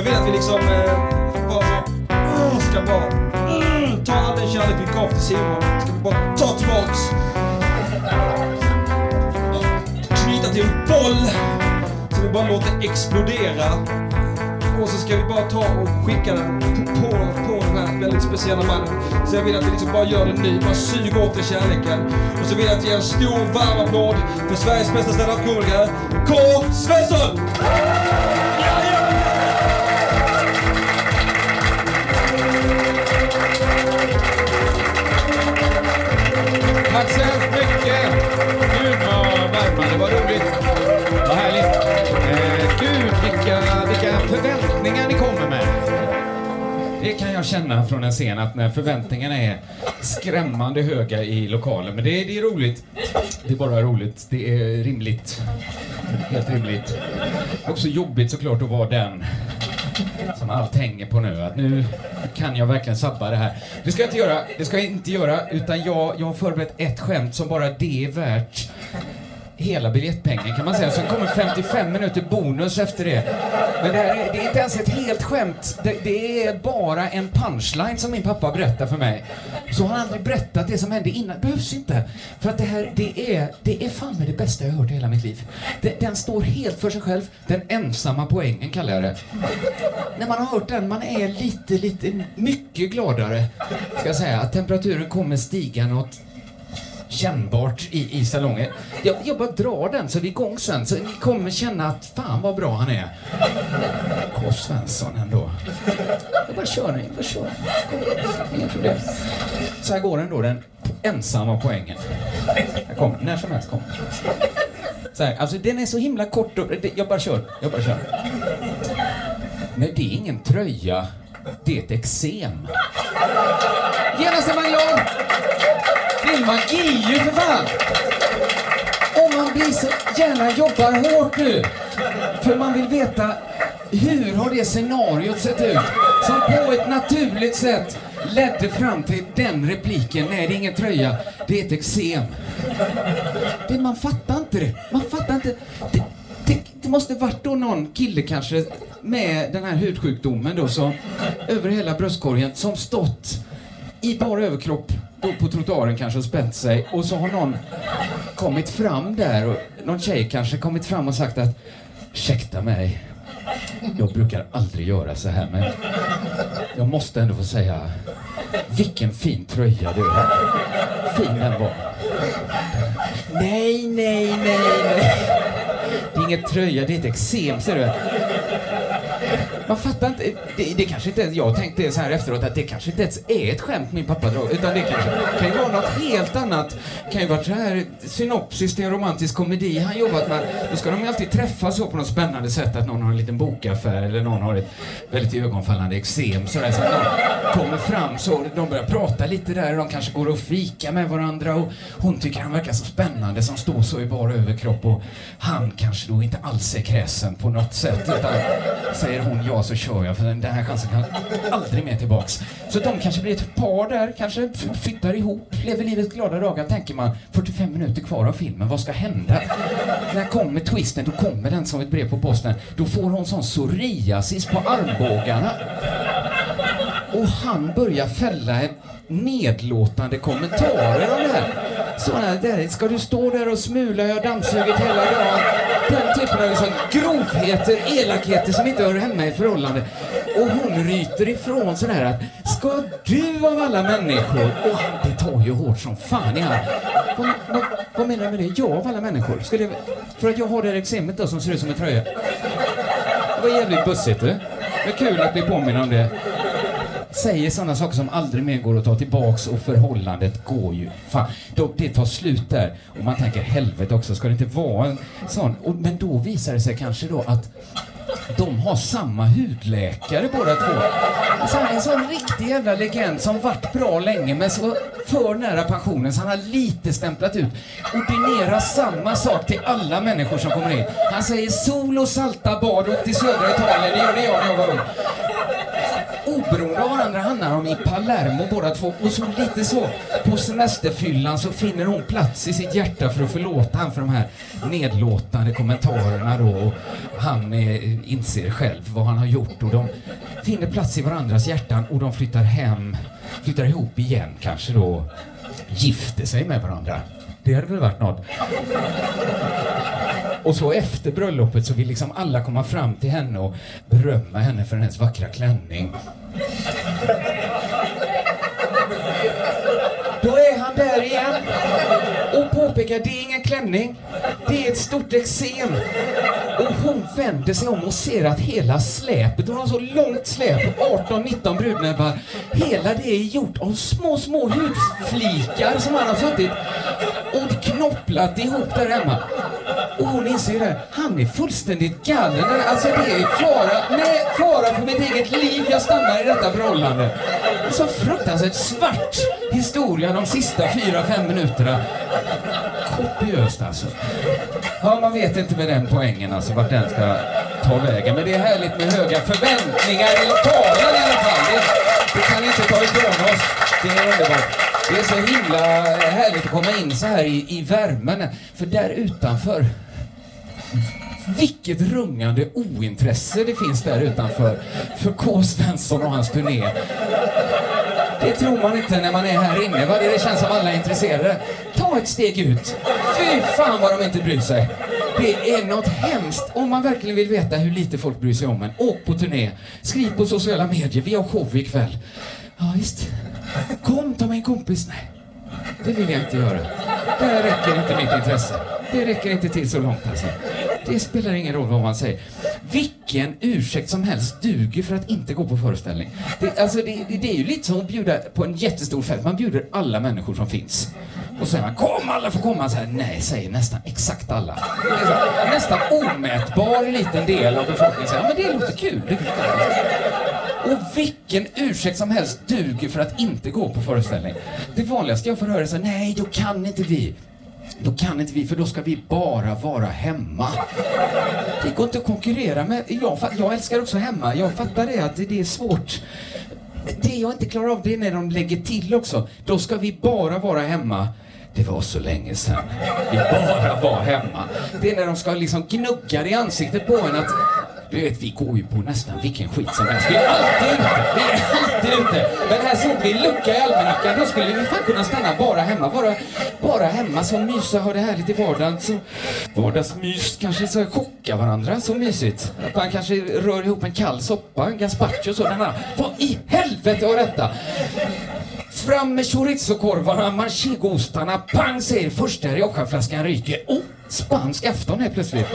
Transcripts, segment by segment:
Jag vill att vi liksom eh, bara oh, ska bara mm, ta all den kärlek vi gav till Simon. Ska vi bara ta tillbaks. Knyta till en boll. Så vi bara låter explodera. Och så ska vi bara ta och skicka den på, på, den här väldigt speciella mannen. Så jag vill att vi liksom bara gör det nu, bara suger åt den kärleken. Och så vill jag att ge en stor varm applåd för Sveriges bästa standup-komiker, K. Svensson! Tack så hemskt mycket! Gud vad värmande, vad roligt. Vad härligt. Eh, gud vilka, vilka förväntningar ni kommer med. Det kan jag känna från en scen att när förväntningarna är skrämmande höga i lokalen. Men det, det är roligt. Det är bara roligt. Det är rimligt. Helt rimligt. Också jobbigt såklart att vara den som allt hänger på nu. Att nu kan jag verkligen sabba det här. Det ska jag inte göra, det ska jag inte göra, utan jag, jag har förberett ett skämt som bara det är värt hela biljettpengen kan man säga. Sen kommer 55 minuter bonus efter det. Men det, här är, det är inte ens ett helt skämt. Det, det är bara en punchline som min pappa berättar för mig. Så har han aldrig berättat det som hände innan. Behövs inte. För att det här, det är, det är fan med det bästa jag har hört i hela mitt liv. Det, den står helt för sig själv. Den ensamma poängen kallar jag det. När man har hört den, man är lite, lite, mycket gladare. Ska jag säga. Att temperaturen kommer stiga något kännbart i, i salongen. Jag, jag bara drar den så vi är igång sen, så ni kommer känna att fan vad bra han är. K. Svensson ändå. Jag bara kör nu, jag bara kör. Inga problem. Så här går den då, den ensamma poängen. Jag kommer, när som helst kommer. Så här, alltså den är så himla kort och, jag bara kör, jag bara kör. Nej, det är ingen tröja. Det är ett eksem. Genast är man glad! Det är magi ju för fan! Och man blir så gärna jobbar hårt nu. För man vill veta hur har det scenariot sett ut? Som på ett naturligt sätt ledde fram till den repliken. Nej, det är ingen tröja. Det är ett eksem. Det, man fattar inte det. Man fattar inte. Det, det, det måste varit då någon kille kanske med den här hudsjukdomen då så över hela bröstkorgen som stått i bara överkropp då på trottoaren kanske och spänt sig och så har någon kommit fram där och någon tjej kanske kommit fram och sagt att ursäkta mig, jag brukar aldrig göra så här men jag måste ändå få säga vilken fin tröja du har. Fin den var. Nej, nej, nej, nej. Det är ingen tröja, det är ett eksem ser du. Man fattar inte, det, det kanske inte, jag tänkte så här efteråt att det kanske inte ens är ett skämt min pappa drar, utan det kanske kan ju vara något helt annat. kan ju vara så här synopsis till en romantisk komedi han jobbat med. Då ska de ju alltid träffas så på något spännande sätt att någon har en liten bokaffär eller någon har ett väldigt ögonfallande eksem sådär så att någon kommer fram så de börjar prata lite där och de kanske går och fika med varandra och hon tycker han verkar så spännande som står så i bara överkropp och han kanske då inte alls är kräsen på något sätt utan säger hon ja så kör jag för den här chansen kan aldrig mer tillbaks. Så de kanske blir ett par där, kanske flyttar ihop, lever livets glada dagar tänker man. 45 minuter kvar av filmen, vad ska hända? När kommer twisten, då kommer den som ett brev på posten. Då får hon sån psoriasis på armbågarna. Och han börjar fälla en nedlåtande kommentarer om det här. Sådana där, ska du stå där och smula, jag har dammsugit hela dagen. Den typen av liksom grovheter, elakheter som inte hör hemma i förhållande. Och hon ryter ifrån sådär att, ska du av alla människor? Och det tar ju hårt som fan i han. Vad, vad, vad menar du med det? Jag av alla människor? Skulle jag, för att jag har det här eksemet då som ser ut som en tröja. Det var jävligt bussigt du. Det är kul att bli påminna om det säger sådana saker som aldrig mer går att ta tillbaks och förhållandet går ju... Fan, då, det tar slut där. Och man tänker helvete också, ska det inte vara en sån? Och, men då visar det sig kanske då att de har samma hudläkare båda två. Så han är en sån riktig jävla legend som varit bra länge men så för nära pensionen så han har lite stämplat ut. Ordinerar samma sak till alla människor som kommer in. Han säger sol och salta bad upp till södra Italien, det gjorde jag när jag var ung oberoende av varandra hamnar de i Palermo båda två och så lite så på semesterfyllan så finner hon plats i sitt hjärta för att förlåta han för de här nedlåtande kommentarerna då och han eh, inser själv vad han har gjort och de finner plats i varandras hjärtan och de flyttar hem, flyttar ihop igen kanske då, gifter sig med varandra. Det hade väl varit något. Och så efter bröllopet så vill liksom alla komma fram till henne och berömma henne för hennes vackra klänning. Då är han där igen och påpekar det är ingen klänning, det är ett stort eksem. Och hon vänder sig om och ser att hela släpet, hon har så långt släp, 18-19 brudnäbbar, hela det är gjort av små, små hudflikar som han har suttit och knopplat ihop där hemma. Och hon inser det, han är fullständigt galen. Alltså det är fara, nej, fara för mitt eget liv, jag stannar i detta förhållande. Så fruktansvärt svart historia de sista fyra, fem minuterna. Kopiöst alltså. Ja, man vet inte med den poängen alltså vart den ska ta vägen. Men det är härligt med höga förväntningar i lokalen i alla fall. Det, det kan inte ta ifrån oss. Det är underbart. Det är så himla härligt att komma in så här i, i värmen. För där utanför vilket rungande ointresse det finns där utanför för K. Svensson och hans turné. Det tror man inte när man är här inne. Va? Det känns som alla är intresserade. Ta ett steg ut. Fy fan vad de inte bryr sig. Det är något hemskt. Om man verkligen vill veta hur lite folk bryr sig om en, åk på turné. Skriv på sociala medier. Vi har show ikväll. Ja, visst. Kom, ta med en kompis. Nej, det vill jag inte göra. Det räcker inte mitt intresse. Det räcker inte till så långt alltså. Det spelar ingen roll vad man säger. Vilken ursäkt som helst duger för att inte gå på föreställning. Det, alltså det, det, det är ju lite som att bjuda på en jättestor fest. Man bjuder alla människor som finns. Och så säger man kom alla får komma. Så här, nej, säger nästan exakt alla. Nästan omätbar liten del av befolkningen säger ja, men det låter kul. Det och vilken ursäkt som helst duger för att inte gå på föreställning. Det vanligaste jag får höra är så nej, då kan inte vi. Då kan inte vi, för då ska vi bara vara hemma. Det går inte att konkurrera med... Jag, jag älskar också hemma. Jag fattar det, att det är svårt. Det jag inte klarar av, det är när de lägger till också. Då ska vi bara vara hemma. Det var så länge sedan vi bara var hemma. Det är när de ska liksom gnugga det i ansiktet på en att du vet, vi går ju på nästan vilken skit som helst. Vi är alltid ute. Vi är alltid ute. Men här såg vi en lucka i almanackan. Då skulle vi fan kunna stanna bara hemma. Bara, bara hemma, så mysa, ha det härligt i vardagen. Så vardagsmys, kanske så chocka varandra. Så mysigt. Att man kanske rör ihop en kall soppa, en gazpacho och sådana. Vad i helvete var detta? Fram med chorizokorvarna, manchegostarna, pang säger första riojaflaskan ryker. Oh, spansk afton helt plötsligt.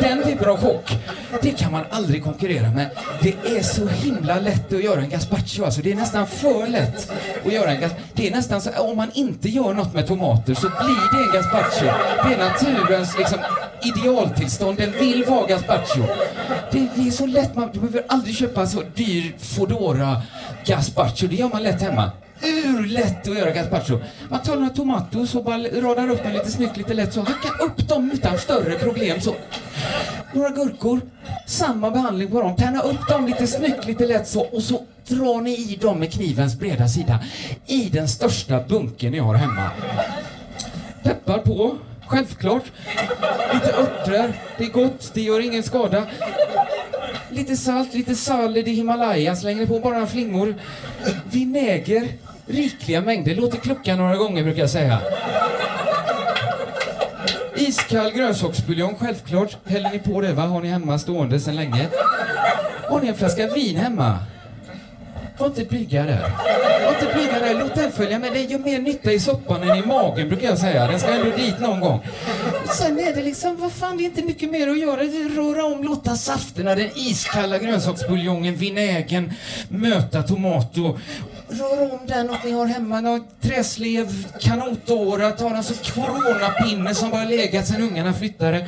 Den typen av chock, det kan man aldrig konkurrera med. Det är så himla lätt att göra en gazpacho, alltså. Det är nästan för lätt att göra en gazpacho. Det är nästan så, om man inte gör något med tomater så blir det en gazpacho. Det är naturens liksom, idealtillstånd, den vill vara gazpacho. Det, det är så lätt, man behöver aldrig köpa så dyr Foodora gazpacho, det gör man lätt hemma urlätt att göra gazpacho. Man tar några tomater och bara radar upp dem lite snyggt, lite lätt så. hackar upp dem utan större problem så. Några gurkor, samma behandling på dem. Tärna upp dem lite snyggt, lite lätt så och så drar ni i dem med knivens breda sida i den största bunken ni har hemma. Peppar på, självklart. Lite örter, det är gott, det gör ingen skada. Lite salt, lite sallad i Himalaya, slänger på bara flingor. Vinäger, rikliga mängder. Låter klockan några gånger brukar jag säga. Iskall grönsaksbuljong, självklart. Häller ni på det va? Har ni hemma stående sedan länge. Har ni en flaska vin hemma? Var inte blyga där. Var inte blyga där. Låt den följa med. Det gör mer nytta i soppan än i magen brukar jag säga. Den ska ändå dit någon gång. Sen är det liksom, vad fan, det är inte mycket mer att göra. Röra om, låta safterna, den iskalla grönsaksbuljongen, vinägen möta tomat och rör om den och ni har hemma någon träslev, kanotåra, ta en sån coronapinne som bara legat sen ungarna flyttade.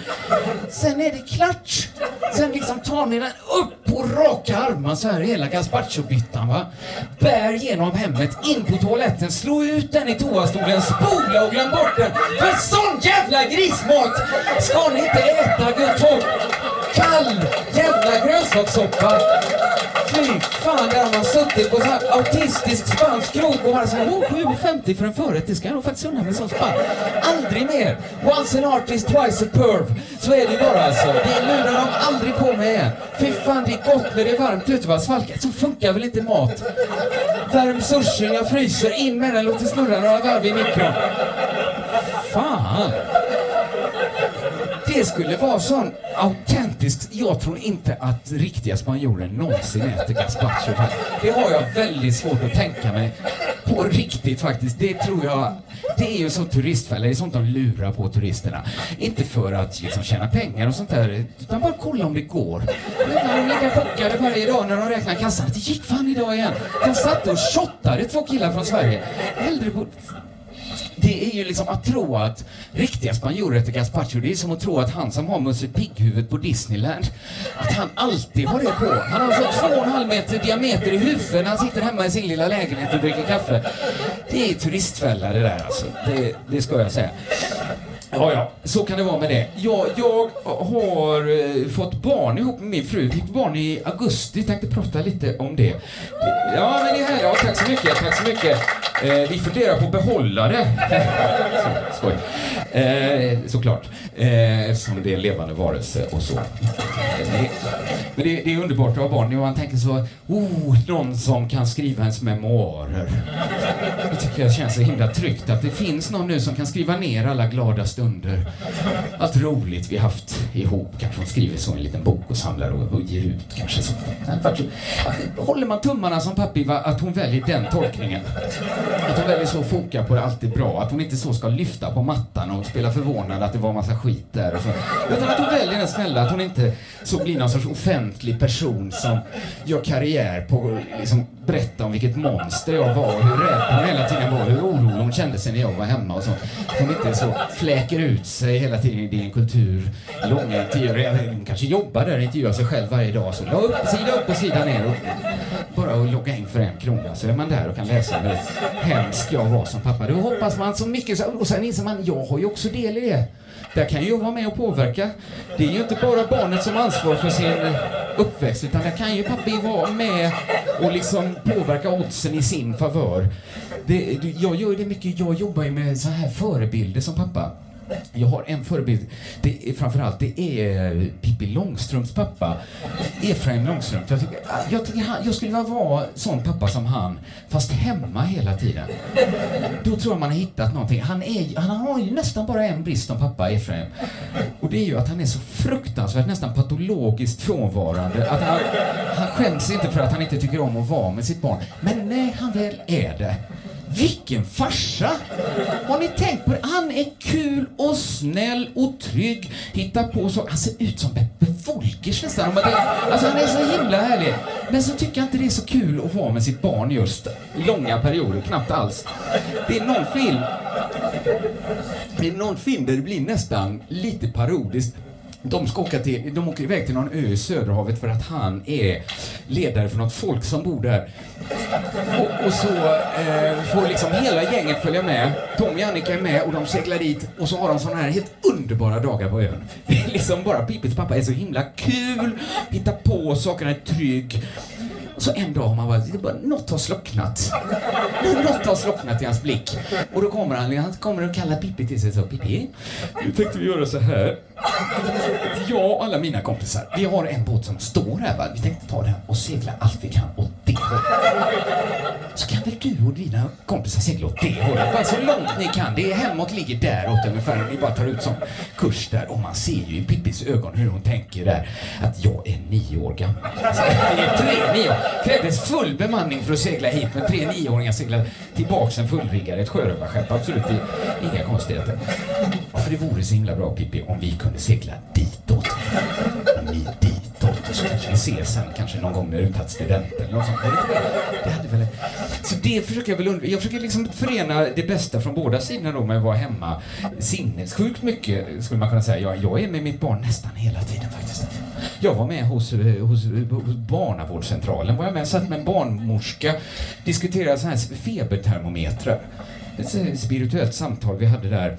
Sen är det klart. Sen liksom tar ni den upp på raka armar så här hela gazpachobyttan va. Bär genom hemmet, in på toaletten, slå ut den i toastolen, spola och glöm bort den. För sån jävla grismat ska ni inte äta gott folk. Kall jävla grönsakssoppa. Fy fan, där har man suttit på på så här autistisk spansk krog och bara såhär, oh, 7,50 för en förrätt, det ska jag nog faktiskt unna mig som spann. Aldrig mer! Once an artist, twice a perv. Så är det ju bara alltså. Det lurar de aldrig på mig igen. Fy fan, det är gott när det är varmt ute på Svalka, så funkar väl inte mat? Värm sushin, jag fryser, in med den, låt det snurra några varv i mikron. Fan! Det skulle vara sån autentiskt. Jag tror inte att riktiga spanjorer någonsin äter gazpacho. Det har jag väldigt svårt att tänka mig. På riktigt faktiskt. Det tror jag. Det är ju sån turistfälla. Det är sånt de lurar på turisterna. Inte för att liksom tjäna pengar och sånt där. Utan bara kolla om det går. De ligger chockade varje dag när de räknar kassan. Det gick fan idag igen. De satt och shottade två killar från Sverige. Äldre på det är ju liksom att tro att riktiga spanjorer äter gazpacho, det är som att tro att han som har Musse Pigg-huvudet på Disneyland, att han alltid har det på. Han har alltså två och en halv meter diameter i huvudet när han sitter hemma i sin lilla lägenhet och dricker kaffe. Det är turistfälla det där alltså, det, det ska jag säga. Ja, ja, så kan det vara med det. Jag, jag har eh, fått barn ihop med min fru. Fick barn i augusti. Tänkte prata lite om det. Ja, men det är här. Ja, tack så mycket. Tack så mycket. Eh, vi funderar på att behålla det. så, skoj. Eh, såklart. Eh, eftersom det är en levande varelse och så. Eh, men det, det, är underbart att ha barn. Och man tänker så, oh, någon som kan skriva ens memoarer. Det tycker jag känns så himla tryggt att det finns någon nu som kan skriva ner alla glada stunder. Allt roligt vi haft ihop. Kanske hon skriver så i en liten bok och samlar och, och ger ut kanske. Så. Håller man tummarna som pappi va, att hon väljer den tolkningen. Att hon väljer så foka på det alltid bra. Att hon inte så ska lyfta på mattan och spela förvånad att det var massa skit där och så. Utan att hon väljer den snälla, att hon inte så blir någon sorts offentlig person som gör karriär på liksom, berätta om vilket monster jag var och hur rädd hon hela tiden var, hur orolig hon kände sig när jag var hemma och så. Hon inte så fläker ut sig hela tiden i din kultur. Långa intervjuer, hon kanske jobbar där och intervjuar sig själv varje dag. Så la upp, sida upp och sida ner. Och bara att logga in för en krona så är man där och kan läsa hur hemsk jag var som pappa. Då hoppas man så mycket och sen inser man, jag har ju också del i det. Där kan jag vara med och påverka. Det är ju inte bara barnet som har ansvar för sin uppväxt, utan där kan ju pappi vara med och liksom påverka oddsen i sin favör. Det, jag gör det mycket, jag jobbar ju med så här förebilder som pappa. Jag har en förebild. Det är, framförallt det är eh, Pippi Långstrumps pappa, Efraim Långstrump. Jag, tycker, ah, jag, tycker han, jag skulle vilja vara sån pappa som han, fast hemma hela tiden. Då tror jag man har hittat någonting. Han, är, han har ju nästan bara en brist som pappa, Efraim. Och det är ju att han är så fruktansvärt, nästan patologiskt frånvarande. Att han, han skäms inte för att han inte tycker om att vara med sitt barn. Men när han väl är det, vilken farsa! Har ni tänkt på det? Han är kul och snäll och trygg. Hittar på så. Han ser ut som Beppe Wolkers nästan. Alltså han är så himla härlig. Men så tycker jag inte det är så kul att vara med sitt barn just långa perioder, knappt alls. Det är någon film det är någon film där det blir nästan lite parodiskt de, ska åka till, de åker iväg till någon ö i Söderhavet för att han är ledare för något folk som bor där. Och, och så eh, får liksom hela gänget följa med. Tommy och Annika är med och de seglar dit och så har de sådana här helt underbara dagar på ön. Det är liksom bara Pippis pappa är så himla kul, hittar på sakerna är trygg. Och så en dag har man bara, det bara, något har slocknat. Något har slocknat i hans blick. Och då kommer han, han kommer och kallar Pippi till sig så, Pippi, nu tänkte vi göra så här. Jag och alla mina kompisar, vi har en båt som står här va. Vi tänkte ta den och segla allt vi kan åt det hållet. Så kan väl du och dina kompisar segla åt det hållet? Bara så långt ni kan. Det är hemåt ligger däråt ungefär. Ni bara tar ut som kurs där. Och man ser ju i Pippis ögon hur hon tänker där. Att jag är nio år gammal. Alltså, det är tre nio år. Krävdes full bemanning för att segla hit. Men tre nioåringar seglar tillbaks en fullriggare, ett sjörövarskepp. Absolut inga konstigheter. För det vore så himla bra Pippi om vi kunde kunde segla ditåt. Ni ditåt. Och så kanske vi ses sen kanske någon gång när du tagit studenten eller något sånt. Det hade väl... Så det försöker jag väl undvika. Jag försöker liksom förena det bästa från båda sidorna då med att vara hemma. Sinnessjukt mycket skulle man kunna säga. Jag, jag är med mitt barn nästan hela tiden faktiskt. Jag var med hos, hos, hos barnavårdscentralen. Var jag med, satt med en barnmorska, diskuterade så här febertermometrar. Ett spirituellt samtal vi hade där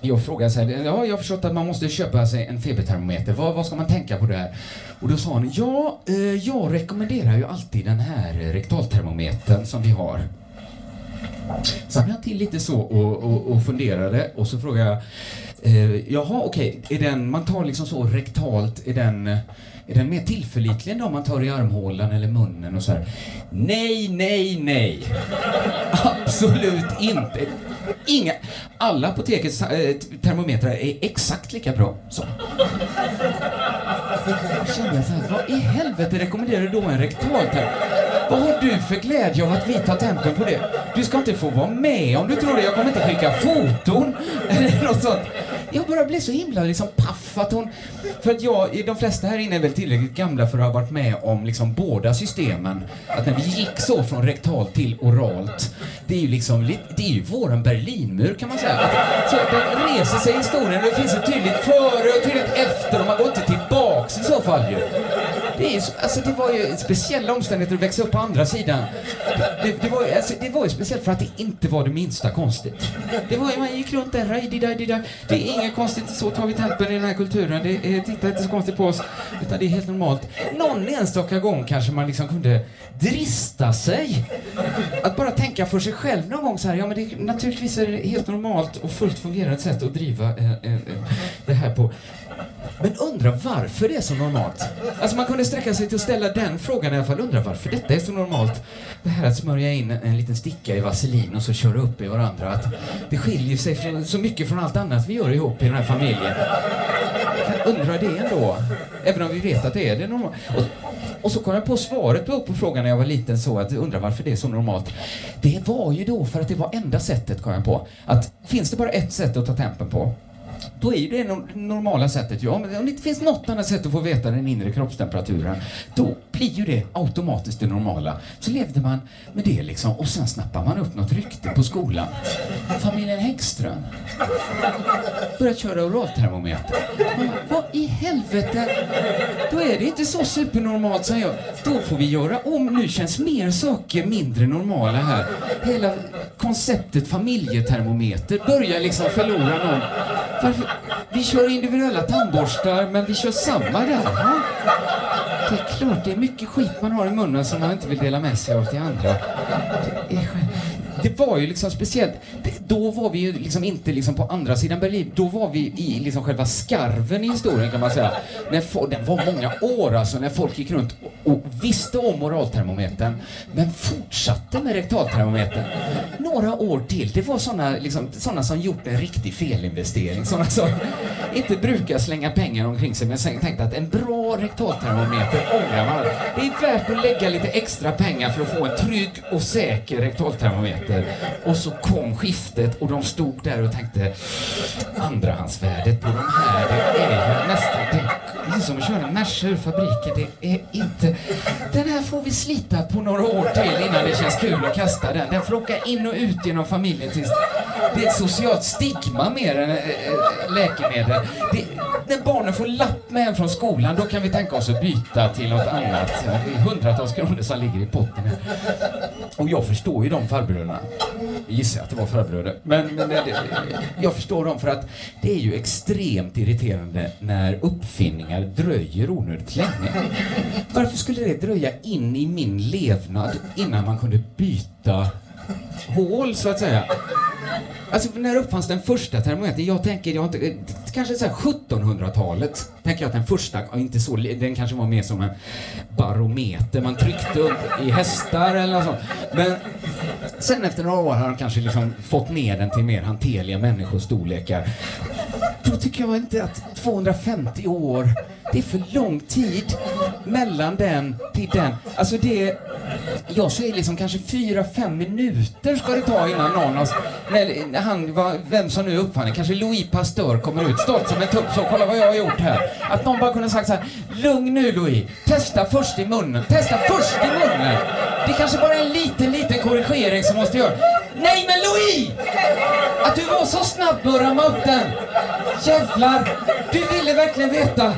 jag frågade så här, ja jag har förstått att man måste köpa sig en febertermometer. Vad, vad ska man tänka på där? Och då sa hon, ja, eh, jag rekommenderar ju alltid den här eh, rektaltermometern som vi har. Så han till lite så och, och, och funderade och så frågade jag, eh, jaha okej, är den, man tar liksom så rektalt, är den eh, är den mer tillförlitlig än de man tar i armhålan eller munnen och så här? Nej, nej, nej. Absolut inte. Inga, alla apotekets äh, termometrar är exakt lika bra. Så. Jag kände så här, vad i helvete rekommenderar du då en rektalterm? Vad har du för glädje av att vi tar tempen på det? Du ska inte få vara med om du tror det. Jag kommer inte skicka foton eller något sånt. Jag bara blev så himla liksom paff att hon... För att jag, de flesta här inne är väl tillräckligt gamla för att ha varit med om liksom båda systemen. Att när vi gick så från rektalt till oralt, det är ju liksom, det är ju våran Berlinmur kan man säga. Så den reser sig i historien och det finns ett tydligt före och tydligt efter och man går inte tillbaks i så fall ju. Det, är, alltså, det var ju speciella omständigheter att växa upp på andra sidan. Det, det, var, alltså, det var ju speciellt för att det inte var det minsta konstigt. Det var man gick runt där, Det är inget konstigt, så tar vi tempen i den här kulturen. Det är, titta inte så konstigt på oss, utan det är helt normalt. Någon enstaka gång kanske man liksom kunde drista sig att bara tänka för sig själv någon gång så här, ja men det, naturligtvis är det helt normalt och fullt fungerande sätt att driva eh, eh, eh det här på. Men undra varför det är så normalt. Alltså man kunde sträcka sig till att ställa den frågan i alla fall. Undra varför detta är så normalt. Det här att smörja in en liten sticka i vaselin och så köra upp i varandra. Att det skiljer sig från, så mycket från allt annat vi gör ihop i den här familjen. Jag undrar det ändå. Även om vi vet att det är det normalt. Och, och så kom jag på svaret på, på frågan när jag var liten så att undra varför det är så normalt. Det var ju då för att det var enda sättet kom jag på. Att finns det bara ett sätt att ta tempen på då är det det normala sättet. Ja, men om det inte finns något annat sätt att få veta den inre kroppstemperaturen, då blir ju det automatiskt det normala. Så levde man med det liksom och sen snappar man upp något rykte på skolan. Familjen Häggström börjat köra oraltermometer. Vad i helvete? Då är det inte så supernormalt, som jag. Då får vi göra om. Nu känns mer saker mindre normala här. Hela konceptet familjetermometer börjar liksom förlora någon varför? Vi kör individuella tandborstar, men vi kör samma där. Ha? Det är klart, det är mycket skit man har i munnen som man inte vill dela med sig av till andra. Det var ju liksom speciellt. Då var vi ju liksom inte liksom på andra sidan Berlin. Då var vi i liksom själva skarven i historien kan man säga. När den var många år alltså, när folk gick runt och, och visste om moraltermometern men fortsatte med rektaltermometern. Några år till. Det var såna, liksom, såna som gjort en riktig felinvestering. Såna som inte brukar slänga pengar omkring sig men sen tänkte att en bra rektaltermometer ångrar man. Det är värt att lägga lite extra pengar för att få en trygg och säker rektaltermometer biljetter. Och så kom skiftet och de stod där och tänkte andrahandsvärdet på de här, det är ju nästan, det är som att köra en Merca ur fabriken. Det är inte, den här får vi slita på några år till innan det känns kul att kasta den. Den får åka in och ut genom familjen tills det är ett socialt stigma mer än äh, läkemedel. Det, när barnen får lapp med hem från skolan, då kan vi tänka oss att byta till något annat. Det är hundratals kronor som ligger i potten. Och jag förstår ju de farbröderna. Jag gissar att det var farbröder. Men, men det, jag förstår dem för att det är ju extremt irriterande när uppfinningar dröjer onödigt länge. Varför skulle det dröja in i min levnad innan man kunde byta hål, så att säga? Alltså när uppfanns den första termometern? Jag tänker, jag inte, kanske så 1700-talet. Tänker jag att den första, inte så, den kanske var mer som en barometer man tryckte upp i hästar eller något sånt. Men sen efter några år har de kanske liksom fått ner den till mer hanterliga människostorlekar. Då tycker jag inte att 250 år, det är för lång tid mellan den till den. Alltså det jag säger liksom kanske fyra, fem minuter ska det ta innan någon har... när han, vem som nu uppfann det, kanske Louis Pasteur kommer ut stolt som en tupp så, kolla vad jag har gjort här. Att någon bara kunde sagt så här, lugn nu Louis, testa först i munnen, testa först i munnen. Det kanske bara är en liten, liten korrigering som måste göras. Nej men Louis! Att du var så snabb med att ramma upp den. Jävlar, du ville verkligen veta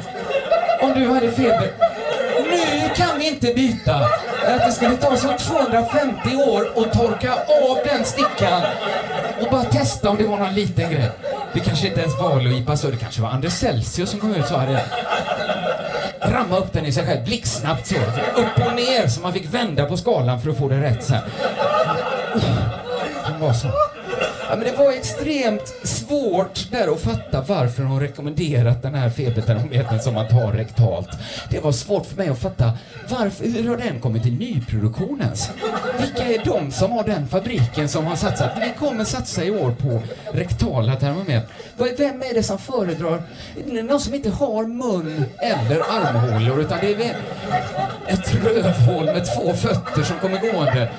om du hade feber. Nu kan vi inte byta. Att det skulle ta som 250 år att torka av den stickan och bara testa om det var någon liten grej. Det kanske inte ens var Loipa så, det kanske var Anders Celsius som kom ut så hade ramma upp den i sig själv blixtsnabbt så. Upp och ner så man fick vända på skalan för att få det rätt så här. Var så. Ja, men det var extremt svårt där att fatta varför hon rekommenderat den här febertermometern som man tar rektalt. Det var svårt för mig att fatta varför, hur har den kommit till nyproduktionens? Vilka är de som har den fabriken som har satsat? Vi kommer satsa i år på rektala termometrar. Vem är det som föredrar? Någon som inte har mun eller armhålor utan det är ett rövhål med två fötter som kommer gående.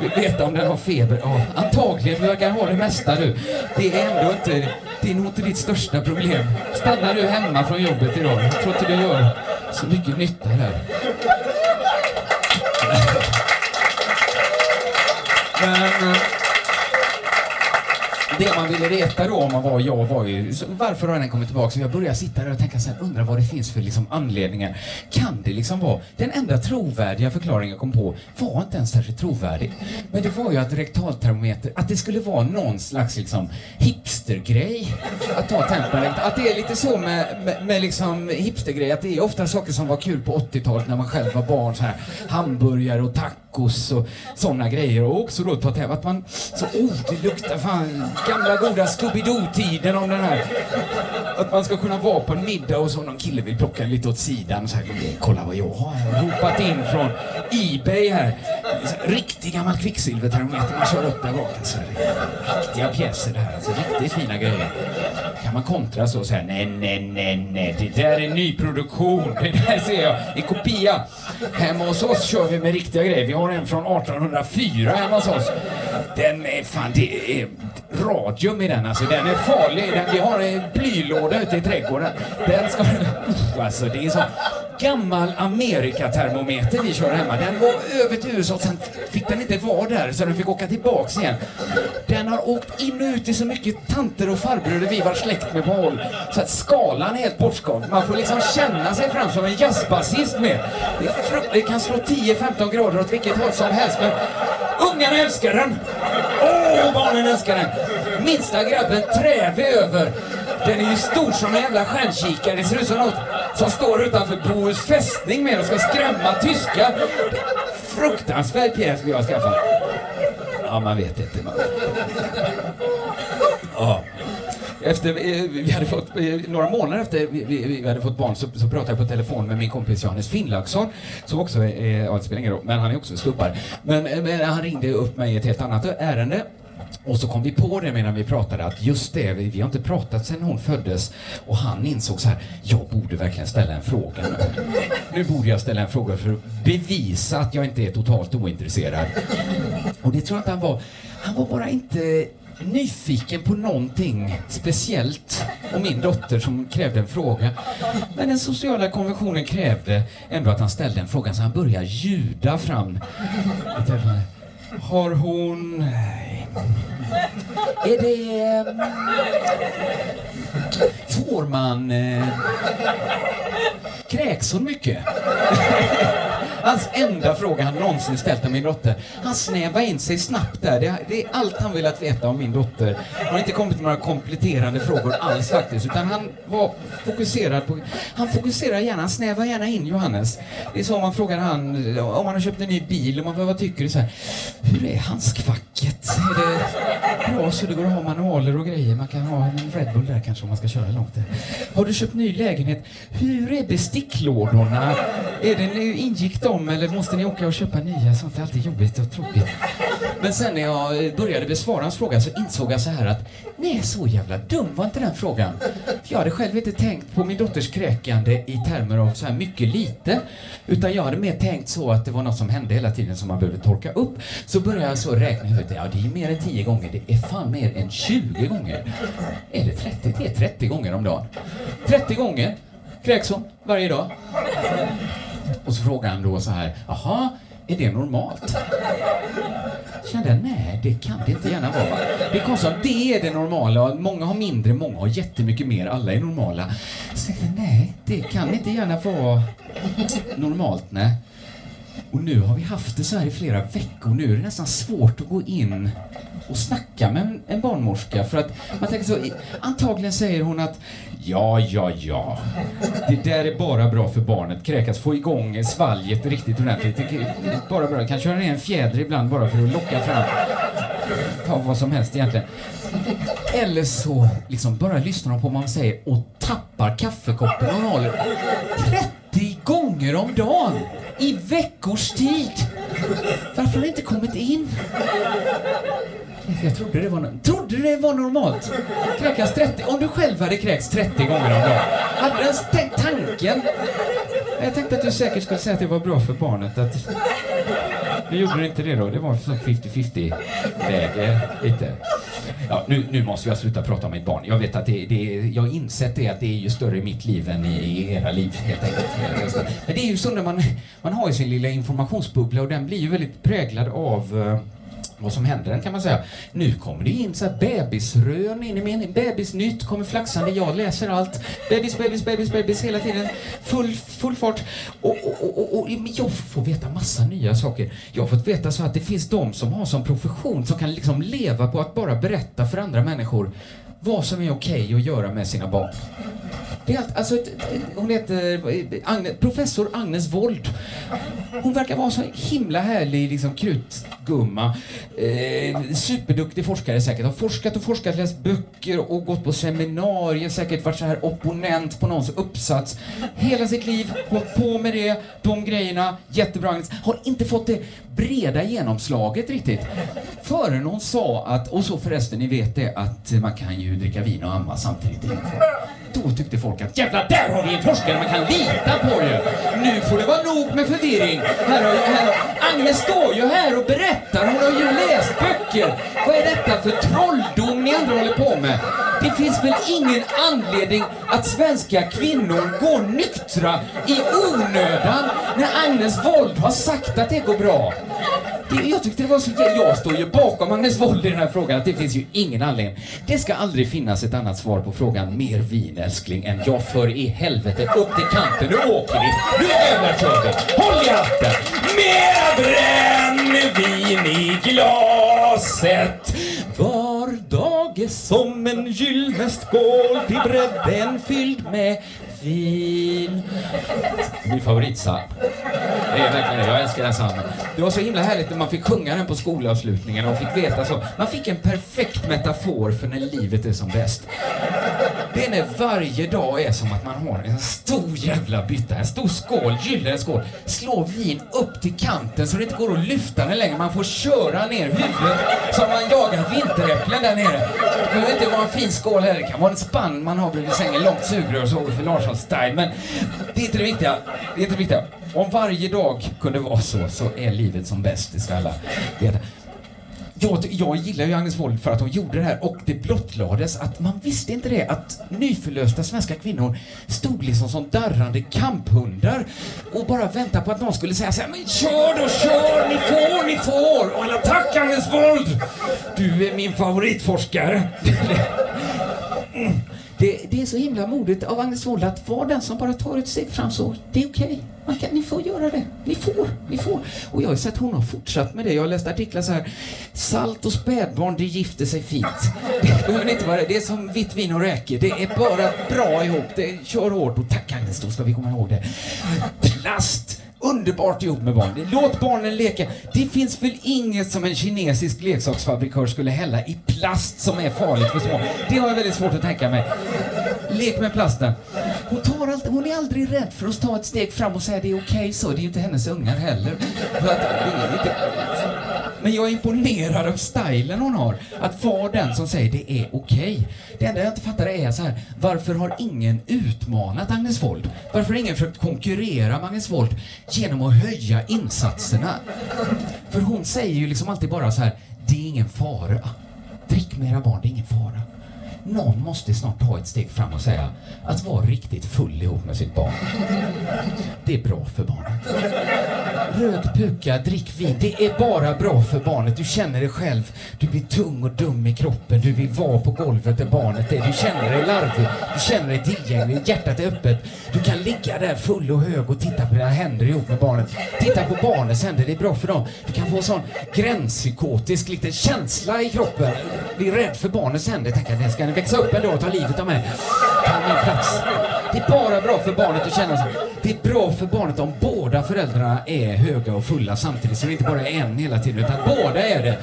Vill veta om den har feber? Ja, antagligen. Vi verkar ha det mesta du. Det är ändå inte, det är nog inte ditt största problem. Stannar du hemma från jobbet idag? Jag tror inte du gör så mycket nytta här. Men eh, det man ville veta då om man var jag var ju varför har den kommit tillbaka? Så jag började sitta där och tänka sen undra vad det finns för liksom anledningar. Kan det liksom vara den enda trovärdiga förklaringen jag kom på var inte ens särskilt trovärdig. Men det var ju att rektaltermometer, att det skulle vara någon slags liksom hipstergrej att ta tempen. Att det är lite så med, med, med liksom hipstergrej, att det är ofta saker som var kul på 80-talet när man själv var barn. Så här, hamburgare och tacos och sådana grejer. Och också då ta. Att man så, oh det luktar fan gamla goda Scooby-Doo-tiden om den här. Att man ska kunna vara på en middag och så någon kille vill plocka en lite åt sidan och så här, kolla vad jag har ropat in från Ebay här. Riktig gammal kvicksilvertermometer man kör upp där bak. Alltså, riktiga pjäser det här, alltså riktigt fina grejer. Kan man kontra så och säga nej, nej, nej, nej, det där är nyproduktion. Det där ser jag Det är kopia. Hemma hos oss kör vi med riktiga grejer. Vi har en från 1804 hemma hos oss. Den är fan, det är radium i den alltså. Den är farlig. Den, vi har en blylåda ute i trädgården. Den ska... Alltså det är så gammal Amerikatermometer vi kör hemma. Den var över till USA, sen fick den inte vara där så den fick åka tillbaks igen. Den har åkt in och ut i så mycket tanter och farbröder vi var släkt med på håll så att skalan är helt bortskadd. Man får liksom känna sig fram som en jazzbasist med. Det, det kan slå 10-15 grader åt vilket håll som helst men ungarna älskar den. Åh, oh, barnen älskar den. Minsta grabben träver över. Den är ju stor som en jävla stjärnkikare. Det ser ut som något som står utanför Bohus fästning med och ska skrämma tyskar. Fruktansvärd pjäs vi har skaffat. Ja, man vet inte. Man Ja. Efter, eh, vi hade fått, eh, några månader efter vi, vi, vi hade fått barn så, så pratade jag på telefon med min kompis Johannes Finnlaugsson som också är, ja det spelar ingen roll, men han är också stubbar. Men, eh, men han ringde upp mig i ett helt annat ärende och så kom vi på det medan vi pratade att just det, vi, vi har inte pratat sedan hon föddes. Och han insåg så här, jag borde verkligen ställa en fråga nu. Nu borde jag ställa en fråga för att bevisa att jag inte är totalt ointresserad. Och det tror jag inte han var. Han var bara inte nyfiken på någonting speciellt och min dotter som krävde en fråga. Men den sociala konventionen krävde ändå att han ställde en fråga så han började ljuda fram. Har hon... Är det... Eh, får man... Eh, kräks hon mycket? Hans enda fråga han någonsin ställt om min dotter. Han snävar in sig snabbt där. Det, det är allt han velat veta om min dotter. Han har inte kommit med några kompletterande frågor alls faktiskt. Utan han var fokuserad på... Han fokuserar gärna, han snävar gärna in Johannes. Det är så man frågar han om han har köpt en ny bil. om man, vad tycker du? Så här, Hur är handskfacket? Är det bra så det går att ha manualer och grejer? Man kan ha en Red Bull där kanske om man ska köra långt. Har du köpt ny lägenhet? Hur är besticklådorna? Är det, ingick de eller måste ni åka och köpa nya? Sånt är alltid jobbigt och tråkigt. Men sen när jag eh, började besvara hans fråga så insåg jag så här att nej, så jävla dum var inte den frågan. jag hade själv inte tänkt på min dotters kräkande i termer av så här mycket lite. Utan jag hade mer tänkt så att det var något som hände hela tiden som man behövde torka upp. Så började jag så räkna ut, ja det är mer än 10 gånger, det är fan mer än 20 gånger. Är det 30? Det är 30 gånger om dagen. 30 gånger kräks hon varje dag. Och så frågade han då så här, jaha, är det normalt? Kände jag, nej det kan det inte gärna vara. Det är konstigt, det är det normala. Många har mindre, många har jättemycket mer. Alla är normala. Så jag, nej, det kan inte gärna vara normalt, nej. Och nu har vi haft det så här i flera veckor. Nu är det nästan svårt att gå in och snacka med en, en barnmorska för att man tänker så, antagligen säger hon att ja, ja, ja, det där är bara bra för barnet, kräkas, få igång svalget riktigt ordentligt. Bara bra, kan köra ner en fjäder ibland bara för att locka fram, ta vad som helst egentligen. Eller så liksom bara lyssnar de på vad man säger och tappar kaffekoppen hon håller 30 gånger om dagen i veckors tid. Varför har det inte kommit in? Jag trodde det var, trodde det var normalt. Kräkas 30, om du själv hade kräkts 30 gånger om dagen. Hade du ens tänkt tanken? Jag tänkte att du säkert skulle säga att det var bra för barnet att... Nu gjorde du inte det då, det var så 50-50 läge lite. Ja, nu, nu måste jag sluta prata om mitt barn. Jag vet att det, det jag har insett det att det är ju större i mitt liv än i, era liv helt enkelt. Men det är ju så när man, man har ju sin lilla informationsbubbla och den blir ju väldigt präglad av eh, vad som händer den kan man säga. Nu kommer det in så här bebisrön in i min, bebisnytt kommer flaxande, jag läser allt. Bebis, bebis, bebis, bebis hela tiden. Full, full fart. Och, och, och, och, och jag får veta massa nya saker. Jag har fått veta så att det finns de som har som profession som kan liksom leva på att bara berätta för andra människor vad som är okej att göra med sina barn. Det är allt, alltså, hon heter eh, Agne, professor Agnes Wold. Hon verkar vara så himla härlig liksom, krutgumma. Eh, superduktig forskare säkert. Har forskat och forskat, läst böcker och gått på seminarier. Säkert varit så här opponent på någons uppsats. Hela sitt liv hållit på med det, de grejerna. Jättebra Agnes. Har inte fått det breda genomslaget riktigt. Förrän hon sa att, och så förresten, ni vet det, att man kan ju dricka vin och amma samtidigt. Då tyckte folk att jävlar, där har vi en forskare man kan lita på ju! Nu får det vara nog med förvirring. Här har, här Agnes står ju här och berättar, hon har ju läst böcker. Vad är detta för trolldom ni andra håller på med? Det finns väl ingen anledning att svenska kvinnor går nyktra i onödan när Agnes Wold har sagt att det går bra. Det, jag tyckte det var så Jag står ju bakom Agnes Wold i den här frågan, att det finns ju ingen anledning. Det ska aldrig finnas ett annat svar på frågan mer vin älskling än jag för i helvete upp till kanten, nu åker vi! Nu jävlar kör vi! Håll i hatten! Mera brännvin i glaset Var som en gyllene skål till bredden fylld med vin Min favoritsalm. Det är verkligen det. Jag älskar den salmen. Det var så himla härligt när man fick sjunga den på skolavslutningen och fick veta så. Man fick en perfekt metafor för när livet är som bäst. Det är när varje dag är som att man har en stor jävla bytta, en stor skål, gyllene skål. Slår vin upp till kanten så det inte går att lyfta den längre. Man får köra ner huvudet som man jagar vinteräpplen där nere. Det behöver inte vara en fin skål heller. Det kan vara en spann man har bredvid sängen, långt sugrör så för Larsson-style. Men det är inte det viktiga. Det är inte det viktiga. Om varje dag kunde vara så, så är livet som bäst. Det ska alla veta. Jag, jag gillar ju Agnes Wold för att hon gjorde det här och det blottlades att man visste inte det att nyförlösta svenska kvinnor stod liksom som darrande kamphundar och bara väntade på att någon skulle säga så här, men kör då, kör, ni får, ni får! Och alla tack Agnes Wold! Du är min favoritforskare. Mm. Det, det är så himla modigt av Agnes Wold att vara den som bara tar ett steg fram så. Det är okej. Man kan, ni får göra det. Ni får. Ni får. Och jag har sett hon har fortsatt med det. Jag har läst artiklar så här. Salt och spädbarn, det gifter sig fint. Det behöver inte vara det. Det är som vitt vin och räkor. Det är bara bra ihop. Det kör hårt. Och tack Agnes, då ska vi komma ihåg det. Underbart ihop med barn. Låt barnen leka. Det finns väl inget som en kinesisk leksaksfabrikör skulle hälla i plast som är farligt för små. Det har jag väldigt svårt att tänka mig. Lek med plasten. Hon, tar alltid, hon är aldrig rädd för att ta ett steg fram och säga det är okej så. Det är ju inte hennes ungar heller. För att, det är inte, men jag är imponerad av stylen hon har. Att vara den som säger det är okej. Det enda jag inte fattar är så här, varför har ingen utmanat Agnes Wold? Varför har ingen försökt konkurrera med Agnes Wold genom att höja insatserna? För hon säger ju liksom alltid bara så här, det är ingen fara. Drick med era barn, det är ingen fara. Någon måste snart ta ett steg fram och säga att vara riktigt full ihop med sitt barn. Det är bra för barnet. Rök puka, drick vin. Det är bara bra för barnet. Du känner dig själv. Du blir tung och dum i kroppen. Du vill vara på golvet där barnet är. Du känner dig larvig. Du känner dig tillgänglig. Hjärtat är öppet. Du kan ligga där full och hög och titta på dina händer ihop med barnet. Titta på barnets händer. Det är bra för dem. Du kan få en sån gränspsykotisk liten känsla i kroppen. Bli rädd för barnets händer. Tänk att den ska växa upp en dag och ta livet av mig. Ta min plats. Det är bara bra för barnet att känna sig. Det är bra för barnet om båda föräldrarna är höga och fulla samtidigt, så det inte bara är en hela tiden, utan båda är det.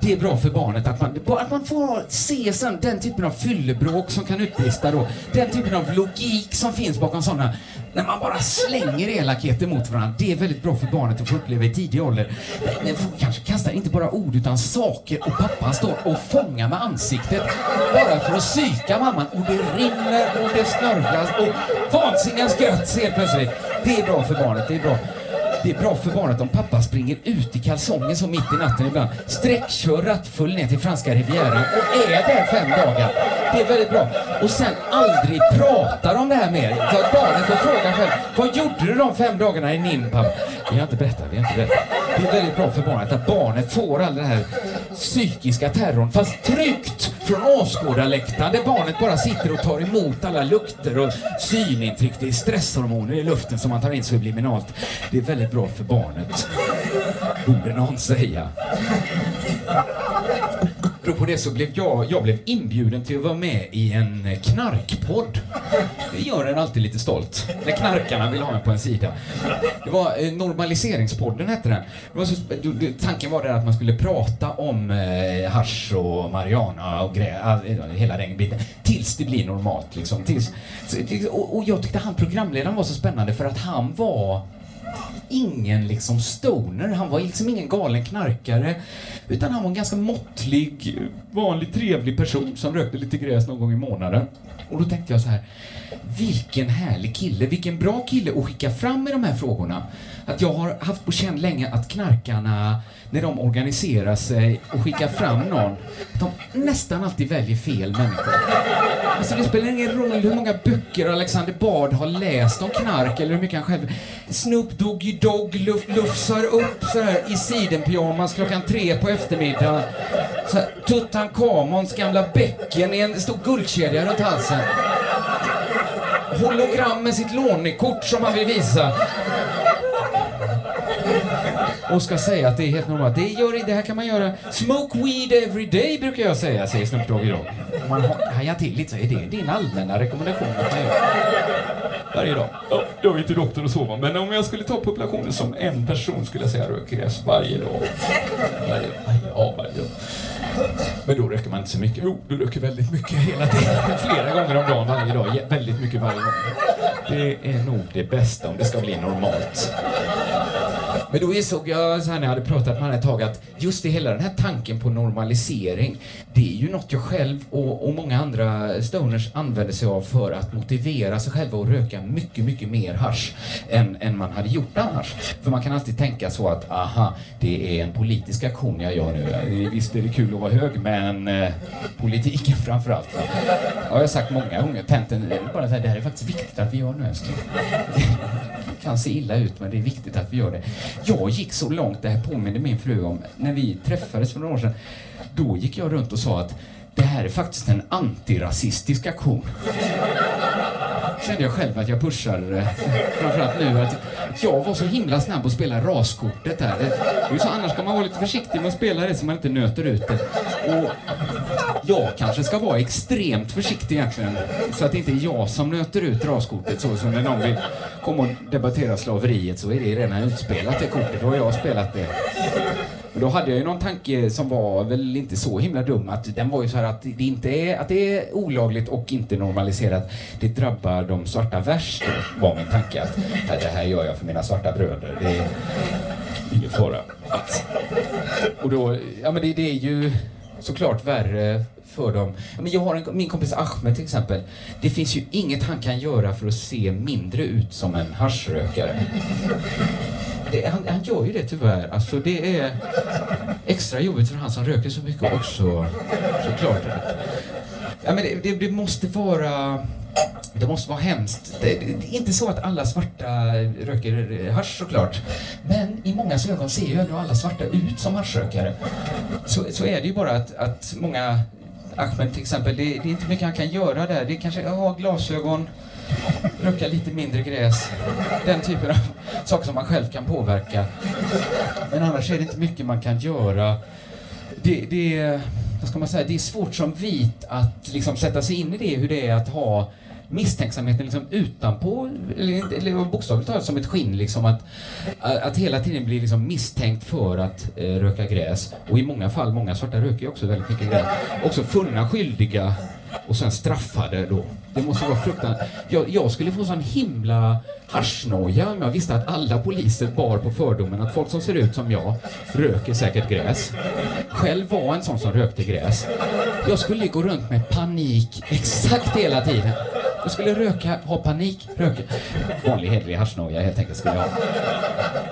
Det är bra för barnet att man, att man får se sen den typen av fyllebråk som kan utbrista då. Den typen av logik som finns bakom sådana när man bara slänger elakheter mot varandra. Det är väldigt bra för barnet att få uppleva i tidig ålder. Men folk kanske kastar inte bara ord utan saker och pappan står och fångar med ansiktet bara för att psyka mamman och det rinner och det snörvlas och vansinniga skratt ser plötsligt. Det är bra för barnet, det är bra. Det är bra för barnet om pappa springer ut i kalsonger så mitt i natten ibland. Sträckkör rattfull ner till franska rivieran och är där fem dagar. Det är väldigt bra. Och sen aldrig pratar om det här mer. Så att barnet får fråga själv. Vad gjorde du de fem dagarna i Nimpab? pappa? Vi har inte berättat, vi har inte berättat. Det är väldigt bra för barnet att barnet får all den här psykiska terrorn fast tryggt från åskådarläktaren där barnet bara sitter och tar emot alla lukter och synintryck. Det är stresshormoner i luften som man tar in subliminalt. Det är väldigt bra för barnet. Borde någon säga. Apropå det så blev jag, jag blev inbjuden till att vara med i en knarkpodd. Det gör en alltid lite stolt. När knarkarna vill ha en på en sida. Det var eh, Normaliseringspodden hette den. Det var så, tanken var där att man skulle prata om eh, hasch och marijuana och grejer, eh, hela den biten. Tills det blir normalt liksom. Tills, och, och jag tyckte han programledaren var så spännande för att han var ingen liksom stoner. Han var liksom ingen galen knarkare. Utan han var en ganska måttlig, vanlig, trevlig person som rökte lite gräs någon gång i månaden. Och då tänkte jag så här, vilken härlig kille, vilken bra kille att skicka fram i de här frågorna. Att jag har haft på känn länge att knarkarna, när de organiserar sig och skickar fram någon, de nästan alltid väljer fel människor. Alltså det spelar ingen roll hur många böcker Alexander Bard har läst om knark eller hur mycket han själv... Snoop Doggy Dogg luf, lufsar upp så här i sidenpyjamas klockan tre på eftermiddagen. Tutankhamons gamla bäcken i en stor guldkedja runt halsen. Hologram med sitt lånekort som han vill visa och ska säga att det är helt normalt. Det, gör, det här kan man göra. Smoke weed every day brukar jag säga, säger Snoop Dogg idag. Om man hajar till lite så är det din allmänna rekommendation att man gör. Varje dag. Ja, jag är inte doktor och så men om jag skulle ta populationen som en person skulle jag säga rökgräs varje dag. Varje, ja, varje dag. Men då röker man inte så mycket. Jo, du röker väldigt mycket hela tiden. Flera gånger om dagen, varje dag. Väldigt mycket varje gång. Det är nog det bästa om det ska bli normalt. Men då insåg jag, så här när jag hade pratat med honom ett tag, att just det hela den här tanken på normalisering, det är ju något jag själv och, och många andra stoners använder sig av för att motivera sig själva att röka mycket, mycket mer hash än, än man hade gjort annars. För man kan alltid tänka så att, aha, det är en politisk aktion jag gör nu. Eh, visst är det kul att vara hög, men eh, politiken framförallt. Ja, jag har jag sagt många gånger, Tenten, bara så här, det här är faktiskt viktigt att vi gör nu älskling kan se illa ut, men det är viktigt att vi gör det. Jag gick så långt, det här påminner min fru om, när vi träffades för några år sedan. Då gick jag runt och sa att det här är faktiskt en antirasistisk aktion. Kände jag själv att jag pushar, det. framförallt nu, att jag var så himla snabb att spela raskortet där. Det är så, annars ska man vara lite försiktig med att spela det så man inte nöter ut det. Och jag kanske ska vara extremt försiktig egentligen, så att det inte är jag som nöter ut raskortet så som när någon vill komma och debattera slaveriet så är det redan utspelat det kortet, då har jag spelat det. Men då hade jag ju någon tanke som var väl inte så himla dum. Att den var ju så här att det inte är, att det är olagligt och inte normaliserat. Det drabbar de svarta värst, var min tanke. Att det här gör jag för mina svarta bröder. Det är ingen fara. Och då, ja men det, det är ju såklart värre för dem. Men jag har en, min kompis Ahmed till exempel. Det finns ju inget han kan göra för att se mindre ut som en haschrökare det, han, han gör ju det tyvärr. Alltså det är extra jobbigt för han som röker så mycket också, såklart. Ja, men det, det, det måste vara det måste vara hemskt. Det, det, det är inte så att alla svarta röker hasch såklart. Men i många ögon ser ju ändå alla svarta ut som haschrökare. Så, så är det ju bara att, att många Ahmed till exempel, det, det är inte mycket han kan göra där. Det är kanske att ha glasögon, röka lite mindre gräs. Den typen av saker som man själv kan påverka. Men annars är det inte mycket man kan göra. Det, det, vad ska man säga, det är svårt som vit att liksom sätta sig in i det, hur det är att ha misstänksamheten liksom utanpå, eller, eller bokstavligt talat som ett skinn, liksom att, att hela tiden bli liksom misstänkt för att eh, röka gräs. Och i många fall, många svarta röker ju också väldigt mycket gräs. Också funna skyldiga och sen straffade då. Det måste vara fruktansvärt. Jag, jag skulle få sån himla haschnoja om jag visste att alla poliser bar på fördomen att folk som ser ut som jag röker säkert gräs. Själv var en sån som rökte gräs. Jag skulle gå runt med panik exakt hela tiden. Jag skulle röka, ha panik, röka. Vanlig hederlig haschnoja helt enkelt skulle jag ha.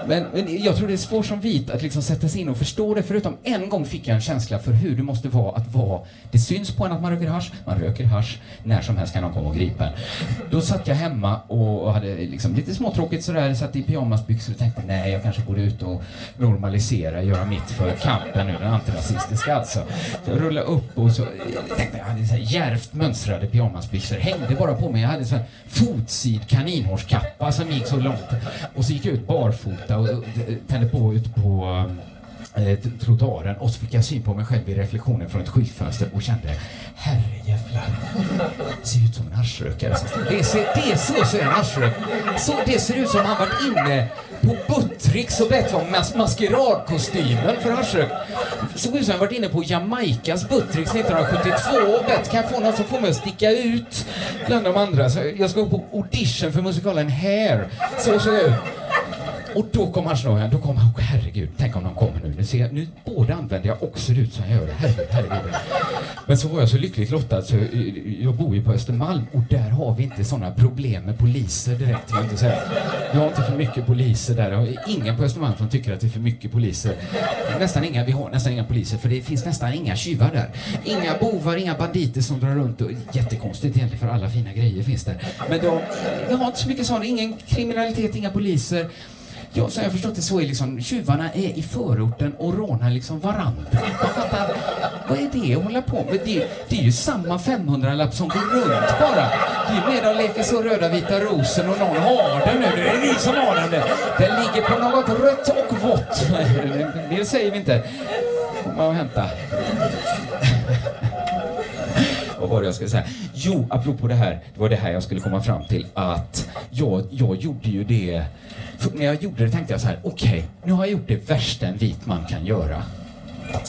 Men, men jag tror det är svårt som vit att liksom sätta sig in och förstå det. Förutom en gång fick jag en känsla för hur det måste vara att vara... Det syns på en att man röker hasch. Man röker hasch. När som helst kan någon komma och gripa en. Då satt jag hemma och hade liksom lite småtråkigt sådär. Satt i pyjamasbyxor och tänkte nej, jag kanske borde ut och normalisera, göra mitt för kampen nu, den antirasistiska alltså. Så jag rullade upp och så tänkte jag hade så här djärvt mönstrade pyjamasbyxor. Hängde bara på mig. Jag hade så här fotsid kaninhårskappa som gick så långt. Och så gick jag ut barfota och och tände på ut på eh, eh trottoaren och så fick jag syn på mig själv i reflektionen från ett skyltfönster och kände herrejävlar, ser ut som en haschrökare. Det, ser, det är så ser en haschrökare så Det ser ut som han varit inne på så och bett om mas maskeradkostymen för haschrök. Såg ut som han varit inne på Jamaicas Buttricks 1972 och bett kan jag få någon som får mig att sticka ut bland de andra. Så jag ska gå på audition för musikalen Hair. Så såg jag ut. Och då kom haschnojan, då kom han, oh, herregud, tänk om de kommer nu. Nu, ser jag, nu både använder jag och ser ut som jag gör. Herregud, herregud. Men så var jag så lyckligt lottad så jag, jag bor ju på Östermalm och där har vi inte sådana problem med poliser direkt, jag inte säga. Vi har inte för mycket poliser där. Jag har ingen på Östermalm som tycker att det är för mycket poliser. Nästan inga, vi har nästan inga poliser för det finns nästan inga tjuvar där. Inga bovar, inga banditer som drar runt och jättekonstigt egentligen för alla fina grejer finns där. Men de, vi har inte så mycket sånt, ingen kriminalitet, inga poliser. Ja, så jag förstått det så är liksom tjuvarna är i förorten och rånar liksom varandra. Jag fattar, vad är det att hålla på med? Det, det är ju samma 500-lapp som går runt bara. Det är mer de leker så röda vita rosen och någon har den nu. Det är ni som har den. Den ligger på något rött och vått. Det säger vi inte. Kom och hämta. Var det jag skulle säga? Jo, apropå det här, det var det här jag skulle komma fram till att jag, jag gjorde ju det för när jag gjorde det tänkte jag så här, okej, okay, nu har jag gjort det värsta en vit man kan göra.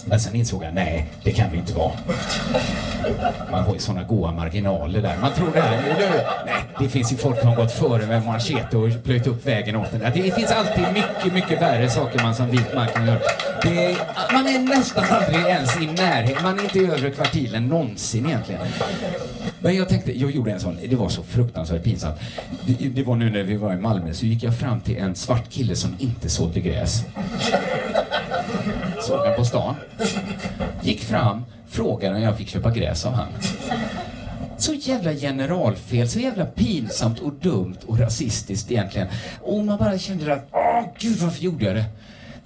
Men sen insåg jag, nej, det kan det inte vara. Man har ju såna goa marginaler där. Man tror det här, nej, det finns ju folk som har gått före med machete och plöjt upp vägen åt den. Det finns alltid mycket, mycket värre saker man som vit man kan göra. Är, man är nästan aldrig ens i närheten, man är inte i övre kvartilen någonsin egentligen. Men jag tänkte, jag gjorde en sån, det var så fruktansvärt pinsamt. Det, det var nu när vi var i Malmö, så gick jag fram till en svart kille som inte sålde gräs. Såg han på stan. Gick fram, frågade om jag fick köpa gräs av han. Så jävla generalfel, så jävla pinsamt och dumt och rasistiskt egentligen. Och man bara kände att, åh gud varför gjorde jag det?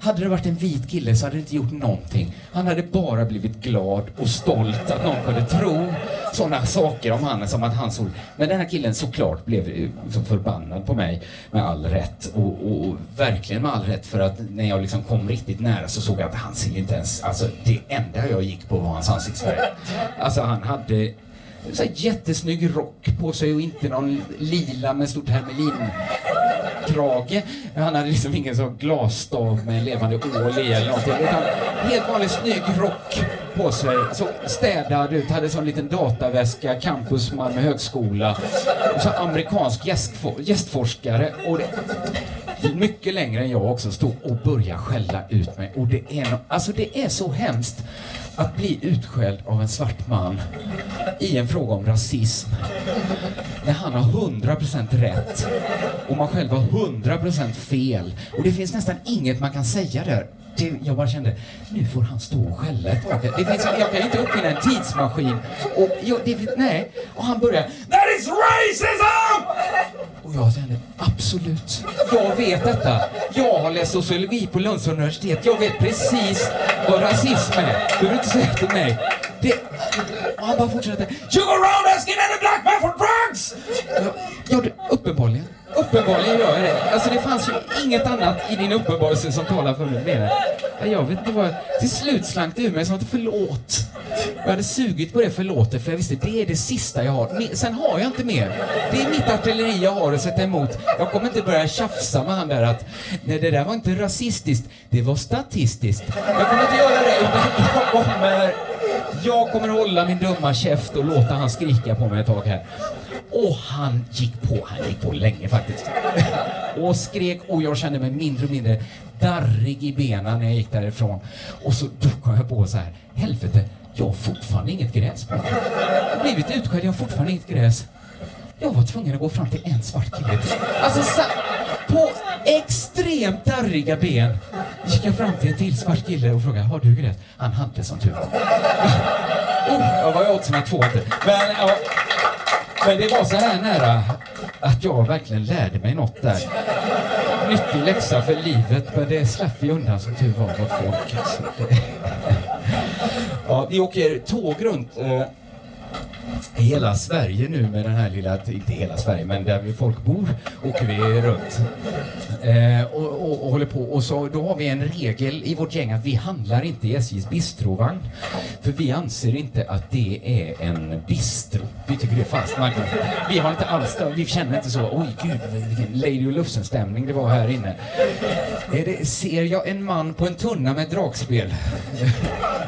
Hade det varit en vit kille så hade det inte gjort någonting. Han hade bara blivit glad och stolt att någon kunde tro sådana saker om han som att han såg... Men den här killen såklart blev liksom förbannad på mig med all rätt. Och, och, och, verkligen med all rätt för att när jag liksom kom riktigt nära så såg jag att han ser inte ens... Alltså det enda jag gick på var hans ansiktsfärg. Alltså han hade så jättesnygg rock på sig och inte någon lila med stort hermelinkrage. Han hade liksom ingen sån glasstav med en levande ål i eller någonting. Utan helt vanlig snygg rock på sig. Så städad ut, hade sån liten dataväska, campus Malmö högskola. Och så amerikansk gästfor gästforskare. Och det, mycket längre än jag också stod och började skälla ut mig. Och det är, no alltså det är så hemskt att bli utskälld av en svart man i en fråga om rasism när han har 100% rätt och man själv har 100% fel. Och det finns nästan inget man kan säga där det, jag bara kände, nu får han stå och skälla ett tag. Det finns, jag kan inte uppfinna en tidsmaskin. Och, jag, det, nej. och han börjar, That is racism! Och jag kände, absolut. Jag vet detta. Jag har läst sociologi på Lunds universitet. Jag vet precis vad rasism är. Du behöver inte säga till mig. Det, och han bara fortsätter. You go around asking any black man for drugs! Ja, ja, uppenbarligen. Uppenbarligen gör jag det. Alltså det fanns ju inget annat i din uppenbarelse som talar för mig mer. Jag vet inte vad... Till slut slank det ur mig som att förlåt. Jag hade sugit på det förlåtet för jag visste det är det sista jag har. Sen har jag inte mer. Det är mitt artilleri jag har att sätta emot. Jag kommer inte börja tjafsa med han där att nej det där var inte rasistiskt, det var statistiskt. Jag kommer inte göra det utan jag kommer jag kommer hålla min dumma käft och låta han skrika på mig ett tag här. Och han gick på, han gick på länge faktiskt. Och skrek och jag kände mig mindre och mindre darrig i benen när jag gick därifrån. Och så då kom jag på så här, helvete, jag har fortfarande inget gräs på mig. Jag har blivit utskälld, jag har fortfarande inget gräs. Jag var tvungen att gå fram till en svart kille. Alltså på extremt darriga ben gick jag fram till en till svart kille och frågade, har du gräs? Han hade som tur var. Oh, jag var åt sina två inte. Men, ja, men det var så här nära att jag verkligen lärde mig något där. Nyttig läxa för livet, men det slapp vi undan som tur var mot folk. Alltså, ja, vi åker tåg runt eh, hela Sverige nu med den här lilla, inte hela Sverige, men där vi folk bor åker vi runt. Eh, och, och, och håller på. Och så, då har vi en regel i vårt gäng att vi handlar inte i SJs bistrovagn. För vi anser inte att det är en bistro. Vi tycker det är fast marknad. Vi har inte alls vi känner inte så, oj gud vilken Lady och Lufsen-stämning det var här inne. Är det, ser jag en man på en tunna med dragspel?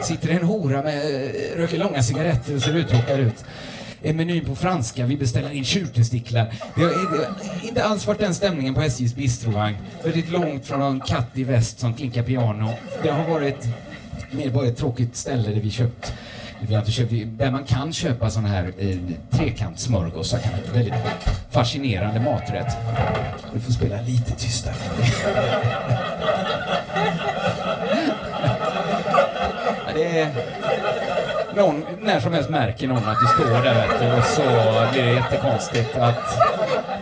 Sitter en hora med, eh, röker långa cigaretter och ser uttråkad ut. En meny på franska, vi beställer in tjurtestiklar. Det har, det har inte alls varit den stämningen på SJs bistrovagn. Väldigt långt från någon katt i väst som klinkar piano. Det har varit mer bara ett tråkigt ställe där vi köpt vi har inte köpt, där man kan köpa såna här eh, trekantsmörgåsar. Väldigt fascinerande maträtt. Du får spela lite tystare. Ja, det är... Någon, när som helst märker någon att du står där vet du, och så blir det jättekonstigt att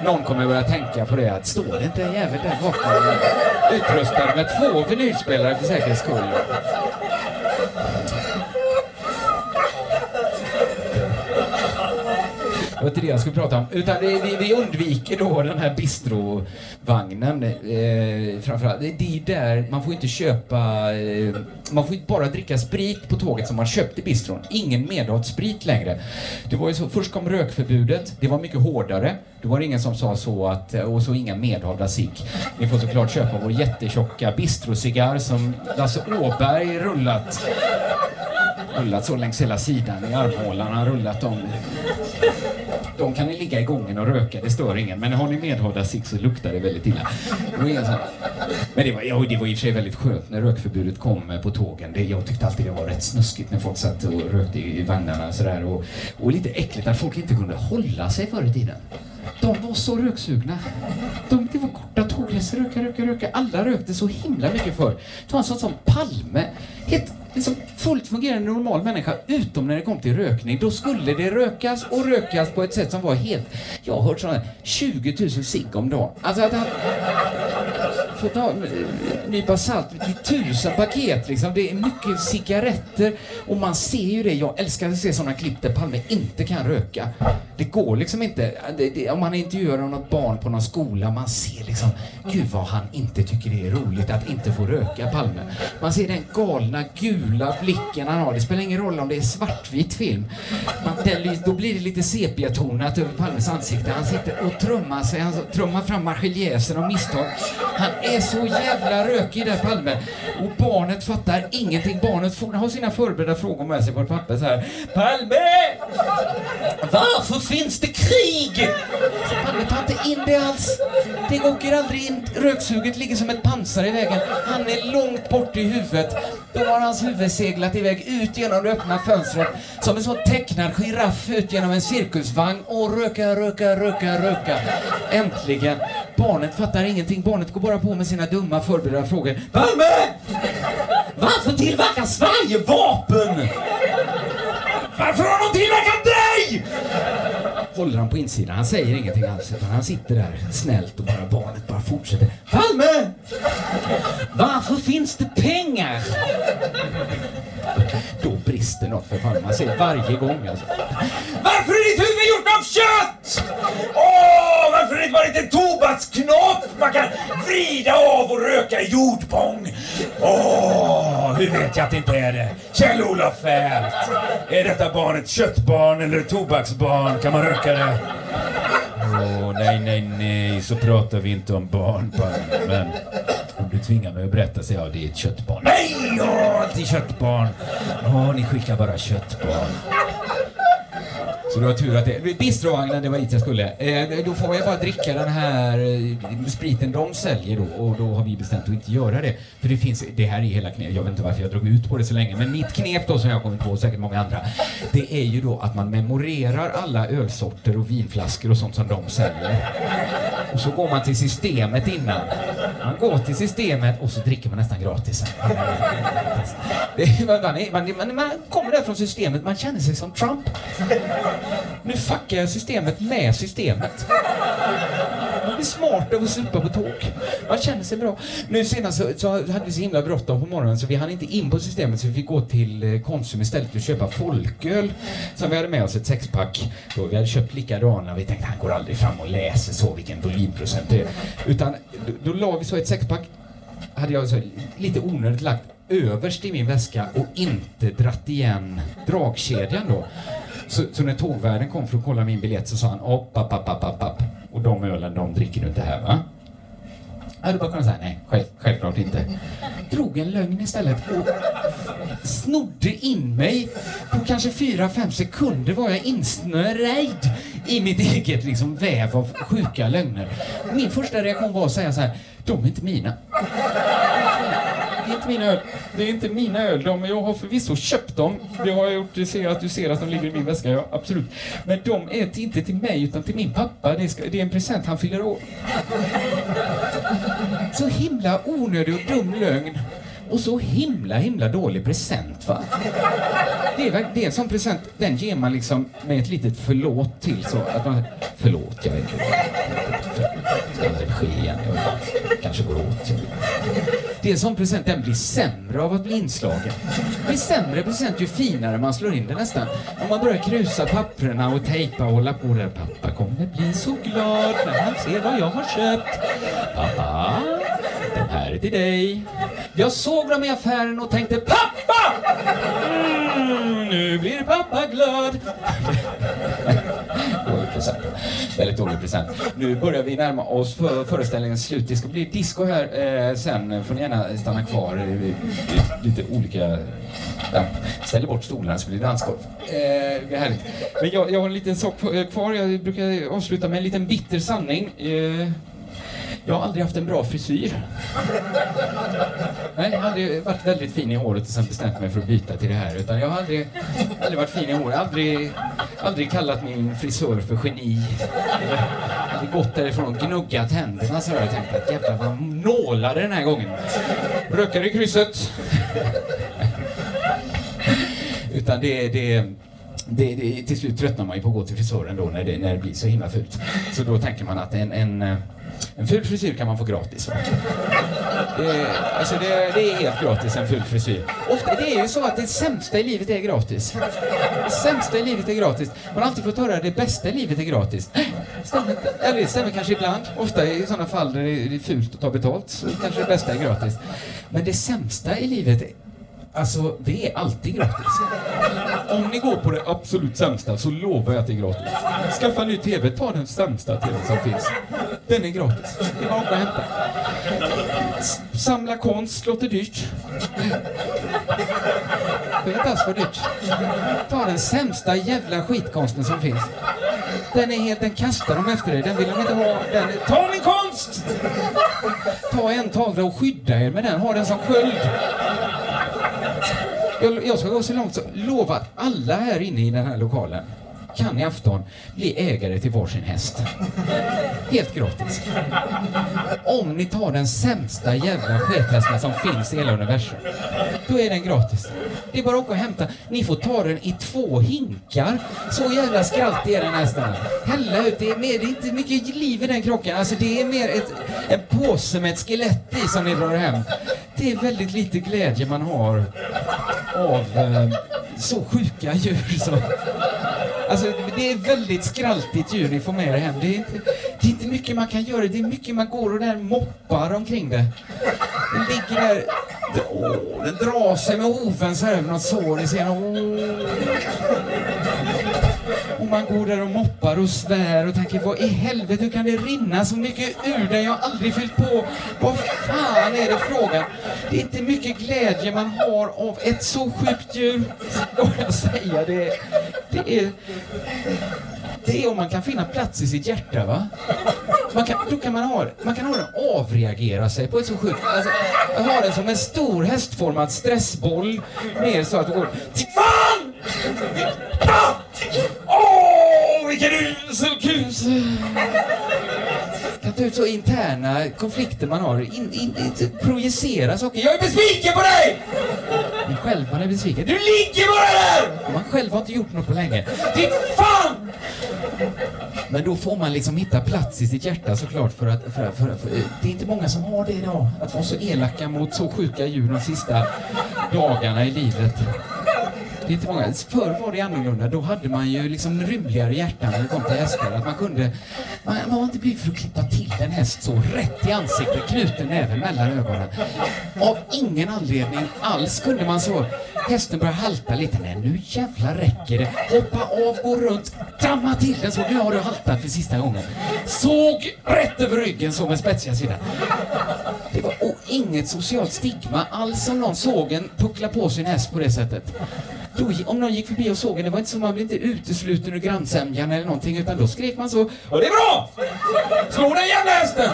någon kommer börja tänka på det att står det inte en jävel där bakom utrustad med två vinylspelare för säkerhets skull. Var inte det jag skulle prata om. Utan det, vi, vi undviker då den här bistrovagnen eh, framförallt. Det, det är där, man får inte köpa, eh, man får inte bara dricka sprit på tåget som man köpte i bistron. Ingen medhavd sprit längre. Det var ju så, först kom rökförbudet, det var mycket hårdare. Det var ingen som sa så att, och så inga medhavda cigg. Ni får såklart köpa vår jättetjocka bistrocigarr som Lasse Åberg rullat rullat så längs hela sidan i armhålan. rullat dem. De kan ni ligga i gången och röka, det stör ingen. Men har ni medhavda cigg så luktar det väldigt illa. Men det var, ja, det var i och för sig väldigt skönt när rökförbudet kom eh, på tågen. Det, jag tyckte alltid det var rätt snuskigt när folk satt och rökte i vagnarna sådär. Och, och lite äckligt att folk inte kunde hålla sig förr i tiden. De var så röksugna. De, det var korta röka, röka, röka. Alla rökte så himla mycket förr. Det var en sån som Palme. Helt liksom, fullt fungerande normal människa, utom när det kom till rökning. Då skulle det rökas och rökas på ett sätt som var helt... Jag har hört sådana 20 000 cigg om dagen. Alltså att han får ta en nypa salt. Det är tusen paket liksom. Det är mycket cigaretter. Och man ser ju det. Jag älskar att se sådana klipp där Palme inte kan röka. Det går liksom inte. Det, det, om man intervjuar något barn på någon skola, man ser liksom, gud vad han inte tycker det är roligt att inte få röka, Palme. Man ser den galna gula blicken han har. Det spelar ingen roll om det är svartvit film. Man, den, då blir det lite sepiatonat över Palmes ansikte. Han sitter och trummar sig, han trummar fram marseljäsen av misstag. Han är så jävla rökig där Palme. Och barnet fattar ingenting. Barnet får, har sina förberedda frågor med sig på ett papper så här. Palme! Varför finns det krig? Så Palme tar inte in det alls. Det åker aldrig in. Röksuget ligger som ett pansar i vägen. Han är långt bort i huvudet. Då har hans huvud seglat iväg ut genom det öppna fönstret som en sån tecknad giraff ut genom en cirkusvagn och röka, röka, röka, röka. Äntligen. Barnet fattar ingenting. Barnet går bara på med sina dumma förberedda frågor. Palme! Varför tillverkar Sverige vapen? Varför har de tillverkat dig? Håller han på insidan. Han säger ingenting alls utan han sitter där snällt och bara barnet bara fortsätter. Palme! Varför finns det pengar? Då brister något för fan. Man ser det varje gång alltså. Varför är ditt huvud gjort av kött? Åh, varför är det bara inte en tobaksknopp man kan vrida av och röka i jordbång? Åh, hur vet jag att det inte är det? Kjell-Olof Feldt! Är detta barn ett köttbarn eller ett tobaksbarn? Kan man röka det? Åh, nej, nej, nej, så pratar vi inte om barn, Palme. Men du tvingar mig att berätta säger ja, det är ett köttbarn. Nej, jag har inte köttbarn. Ja, ni skickar bara köttbarn. Så det var tur att det... Bistrovagnen, det var dit jag skulle. Eh, då får jag bara dricka den här eh, spriten de säljer då och då har vi bestämt att inte göra det. För det finns, det här är hela knep, jag vet inte varför jag drog ut på det så länge, men mitt knep då som jag har kommit på och säkert många andra, det är ju då att man memorerar alla ölsorter och vinflaskor och sånt som de säljer. Och så går man till systemet innan. Man går till systemet och så dricker man nästan gratis. Det, man, man, man, man kommer där från systemet, man känner sig som Trump. Nu fuckar jag systemet med systemet. Man blir smart av att supa på tåg. Man känner sig bra. Nu senast så, så hade vi så himla bråttom på morgonen så vi hann inte in på systemet så vi fick gå till eh, Konsum istället och köpa folköl. Som vi hade med oss ett sexpack. Då vi hade köpt likadana. Vi tänkte han går aldrig fram och läser så vilken volymprocent det är. Utan då, då la vi så ett sexpack hade jag så lite onödigt lagt överst i min väska och inte dratt igen dragkedjan då. Så, så när tågvärden kom för att kolla min biljett så sa han upp, upp, upp, upp, upp. Och de ölen, de dricker du inte här va? Jag hade bara kunnat säga nej, själv, självklart inte. Drog en lögn istället och snodde in mig. På kanske fyra, fem sekunder var jag insnörejd i mitt eget liksom, väv av sjuka lögner. Min första reaktion var att säga så här, de är inte mina. Det är inte mina öl. Det är inte mina öl. De, jag har förvisso köpt dem. Det har jag gjort. Du ser att du ser att de ligger i min väska. Ja, absolut. Men de är inte till mig utan till min pappa. Det är, ska, det är en present. Han fyller år. Så himla onödig och dum lögn. Och så himla, himla dålig present va? Det är, det är en sån present, den ger man liksom med ett litet förlåt till så att man, förlåt, jag vet inte. Det ska aldrig ske igen. Jag kanske går åt. Det är en sån present, den blir sämre av att bli inslagen. Det blir sämre present ju finare man slår in den nästan. Om man börjar krusa papperna och tejpa och hålla på där. Pappa kommer bli så glad när han ser vad jag har köpt. Pappa, här är till dig. Jag såg dem i affären och tänkte pappa! Mm, nu blir pappa glad. Dålig present. Väldigt dålig present. Nu börjar vi närma oss för föreställningens slut. Det ska bli disco här eh, sen. Får ni gärna stanna kvar. Lite olika... Ja, ställer bort stolarna så blir det dansgolv. Eh, det är härligt. Men jag, jag har en liten sak kvar. Jag brukar avsluta med en liten bitter sanning. Eh, jag har aldrig haft en bra frisyr. Nej, jag har aldrig varit väldigt fin i håret och sen bestämt mig för att byta till det här. Utan jag har aldrig, aldrig varit fin i håret. Aldrig, aldrig kallat min frisör för geni. Eller aldrig gått därifrån och gnuggat händerna så har jag tänkt att jävlar vad nålar den här gången. Rökare i krysset. Utan det, det, det, det, till slut tröttnar man ju på att gå till frisören då när det, när det blir så himla fult. Så då tänker man att en, en, en ful frisyr kan man få gratis. Va? Det, alltså det, det är helt gratis, en ful frisyr. Ofta, det är ju så att det sämsta i livet är gratis. Det sämsta i livet är gratis. Man har alltid fått höra att det bästa i livet är gratis. Stämmer. Eller det stämmer kanske ibland. Ofta i sådana fall där det är fult att ta betalt så kanske det bästa är gratis. Men det sämsta i livet är Alltså, det är alltid gratis. Om ni går på det absolut sämsta så lovar jag att det är gratis. Skaffa en ny TV, ta den sämsta TVn som finns. Den är gratis. Det är bara att åka och hämta. Samla konst låter dyrt. Det är inte alls för dyrt. Ta den sämsta jävla skitkonsten som finns. Den är helt, den kastar de efter dig. Den vill de inte ha. Den är, ta min konst! Ta en tavla och skydda er med den. Ha den som sköld. Jag, jag ska gå så långt så lova att alla här inne i den här lokalen, kan i afton bli ägare till varsin häst. Helt gratis. Om ni tar den sämsta jävla skethästen som finns i hela universum, då är den gratis. Det är bara att åka och hämta. Ni får ta den i två hinkar. Så jävla skraltig är den hästen. Hälla ut. Det är, mer, det är inte mycket liv i den krocken. Alltså det är mer ett, en påse med ett skelett i som ni drar hem. Det är väldigt lite glädje man har av eh, så sjuka djur som... Alltså det är väldigt skraltigt djur ni får med er hem. Det är, inte, det är inte mycket man kan göra. Det är mycket man går och där moppar omkring det. Den ligger där... Åh, den drar sig med hoven så här över något sår. Ni ser åh. Och man går där och moppar och svär och tänker vad i helvete, hur kan det rinna så mycket ur den? Jag har aldrig fyllt på. Vad fan är det frågan? Det är inte mycket glädje man har av ett så sjukt djur. Ska jag säga det? Det är... Det är om man kan finna plats i sitt hjärta, va? Man kan, då kan man ha, man kan ha den avreagera sig på ett så sjukt... Alltså, ha den som en stor hästformad stressboll ner så att det går... Fan! Åh, Åh, vilken usel kus! Kan ta ut så interna konflikter man har. In, in, in, projicera saker. Jag är besviken på dig! Men själv man är besviken. Du ligger bara där! Man själv har inte gjort något på länge. Ditt fan! Men då får man liksom hitta plats i sitt hjärta såklart för att, för, för, för, det är inte många som har det idag. Att vara så elaka mot så sjuka djur de sista dagarna i livet. Det är inte många. Förr var det annorlunda. Då hade man ju liksom rymligare hjärtan när det kom till hästar. Att man kunde... Man, man var inte blyg för att klippa till en häst så rätt i ansiktet, knuten näven mellan ögonen. Av ingen anledning alls kunde man så... Hästen började halta lite. Nej, nu jävlar räcker det. Hoppa av, gå runt, damma till den så. Nu har du haltat för sista gången. Såg rätt över ryggen så med spetsiga sidan. Det var och inget socialt stigma alls om någon såg en puckla på sin häst på det sättet. Då, om någon gick förbi och såg en, det var inte så man blev inte utesluten ur grannsämjan eller någonting, utan då skrek man så. Och det är bra! Slå den jävla hästen!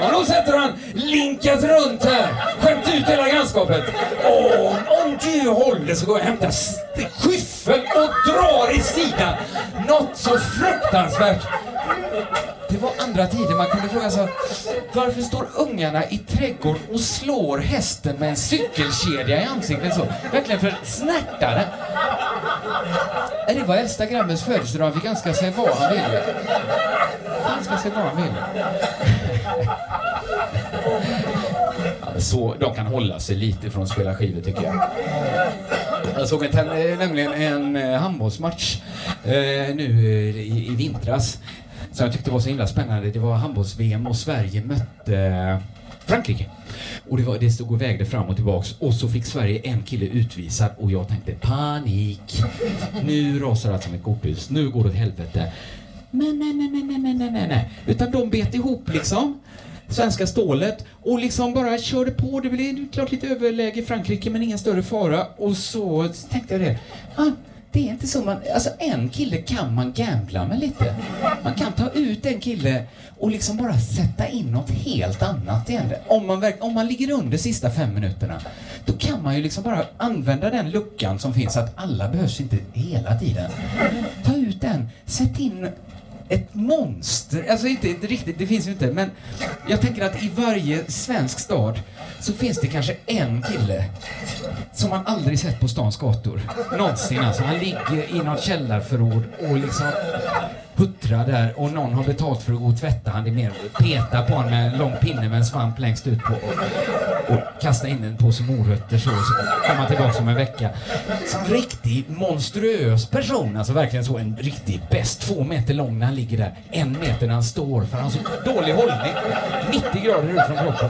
Ja, då sätter han linkat runt här, skämt ut hela grannskapet. Åh, om du håller så går jag och hämtar skyffeln skyffel och drar i sidan. Något så fruktansvärt. Det var andra tider man kunde fråga sig varför står ungarna i trädgården och slår hästen med en cykelkedja i ansiktet så? Verkligen för snärtare. Det var äldsta grabbens födelsedag. Han fick önska sig vad han ville. Han ska sig vad han ville. Så de kan hålla sig lite från att spela skivor tycker jag. Jag såg en, nämligen en eh, handbollsmatch eh, nu eh, i, i vintras som jag tyckte var så himla spännande. Det var handbolls-VM och Sverige mötte eh, Frankrike. Och det, var, det stod och vägde fram och tillbaks och så fick Sverige en kille utvisad och jag tänkte panik. Nu rasar allt som ett korthus. Nu går det åt helvete. Men nej, nej, nej, nej, nej, nej, nej. Utan de bet ihop liksom. Svenska stålet och liksom bara körde på. Det blev klart lite överläge i Frankrike men ingen större fara. Och så tänkte jag det. Ah, det är inte så man... Alltså en kille kan man gambla med lite. Man kan ta ut en kille och liksom bara sätta in något helt annat igen. Om man, verk, om man ligger under sista fem minuterna, då kan man ju liksom bara använda den luckan som finns, att alla behövs inte hela tiden. Ta ut den, sätt in ett monster, alltså inte, inte riktigt, det finns ju inte, men jag tänker att i varje svensk stad så finns det kanske en kille som man aldrig sett på stans gator. Någonsin alltså. Han ligger i något källarförråd och liksom huttrar där och någon har betalt för att gå och tvätta han. Det är mer peta på honom med en lång pinne med en svamp längst ut på och, och kasta in en påse morötter så, så kommer han tillbaka om en vecka. Så en riktig monstruös person, alltså verkligen så en riktig bäst. Två meter lång när han ligger där, en meter när han står för han har så dålig hållning. 90 grader ut från kroppen.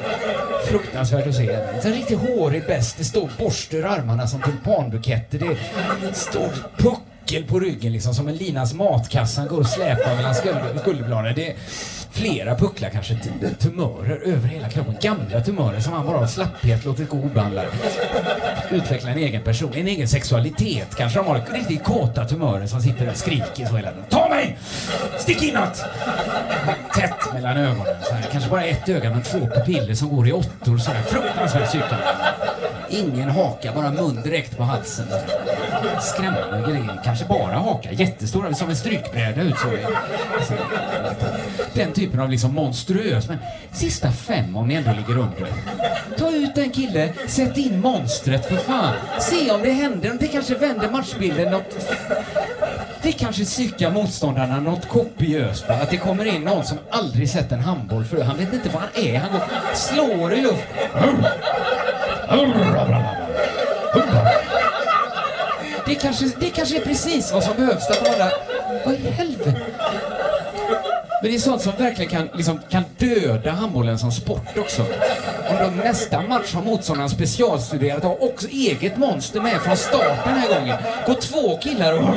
Fruktansvärt att se. En riktigt hårig bäst. Det står borste ur armarna som tulpanbuketter. Det står nyckel på ryggen liksom som en linas matkassan går och släpar mellan skulderbladen. Det är flera pucklar kanske, tumörer över hela kroppen. Gamla tumörer som han bara av slapphet låtit gå obehandlade. Utveckla en egen person, en egen sexualitet. Kanske de har riktigt kåta tumörer som sitter och skriker så hela tiden. Ta mig! Stick inåt! Tätt mellan ögonen. Så här. Kanske bara ett öga men två pupiller som går i åttor. Så här. Fruktansvärt psykande. Ingen haka, bara mun direkt på halsen skrämmande grejer. Kanske bara haka, jättestora, som en strykbräda ut så. Alltså, Den typen av liksom monstruös, men sista fem om ni ändå ligger under. Ta ut en kille, sätt in monstret för fan. Se om det händer, om det kanske vänder matchbilden något det kanske psykar motståndarna något kopiöst. Att det kommer in någon som aldrig sett en handboll förut. Han vet inte vad han är. Han går, slår i luften. Det kanske, det kanske är precis vad som behövs. Att de andra, vad i helvete? Men det är sånt som verkligen kan, liksom, kan döda handbollen som sport också. Om de nästa match har motståndaren specialstuderat och har också eget monster med från start den här gången. Går två killar och...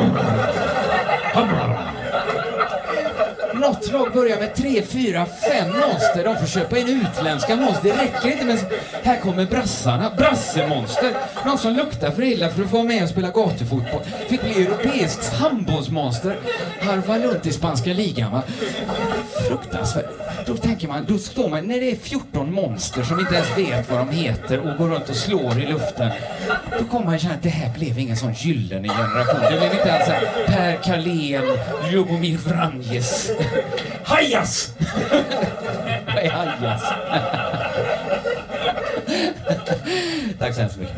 Något lag börjar med tre, fyra, fem monster. De får köpa in utländska monster. Det räcker inte med... Här kommer brassarna. Brassemonster. Någon som luktar för illa för att få vara med och spela gatufotboll. Fick bli europeiskt handbollsmonster. Harva runt i spanska ligan. Va? Fruktansvärt. Då tänker man, då står man, när det är 14 monster som inte ens vet vad de heter och går runt och slår i luften. Då kommer man känna att det här blev ingen sån gyllene generation. Det blev inte alls Per Carlén, Ljubomir Vranjes. Hajas! Vad är Hajas? Tack så hemskt mycket.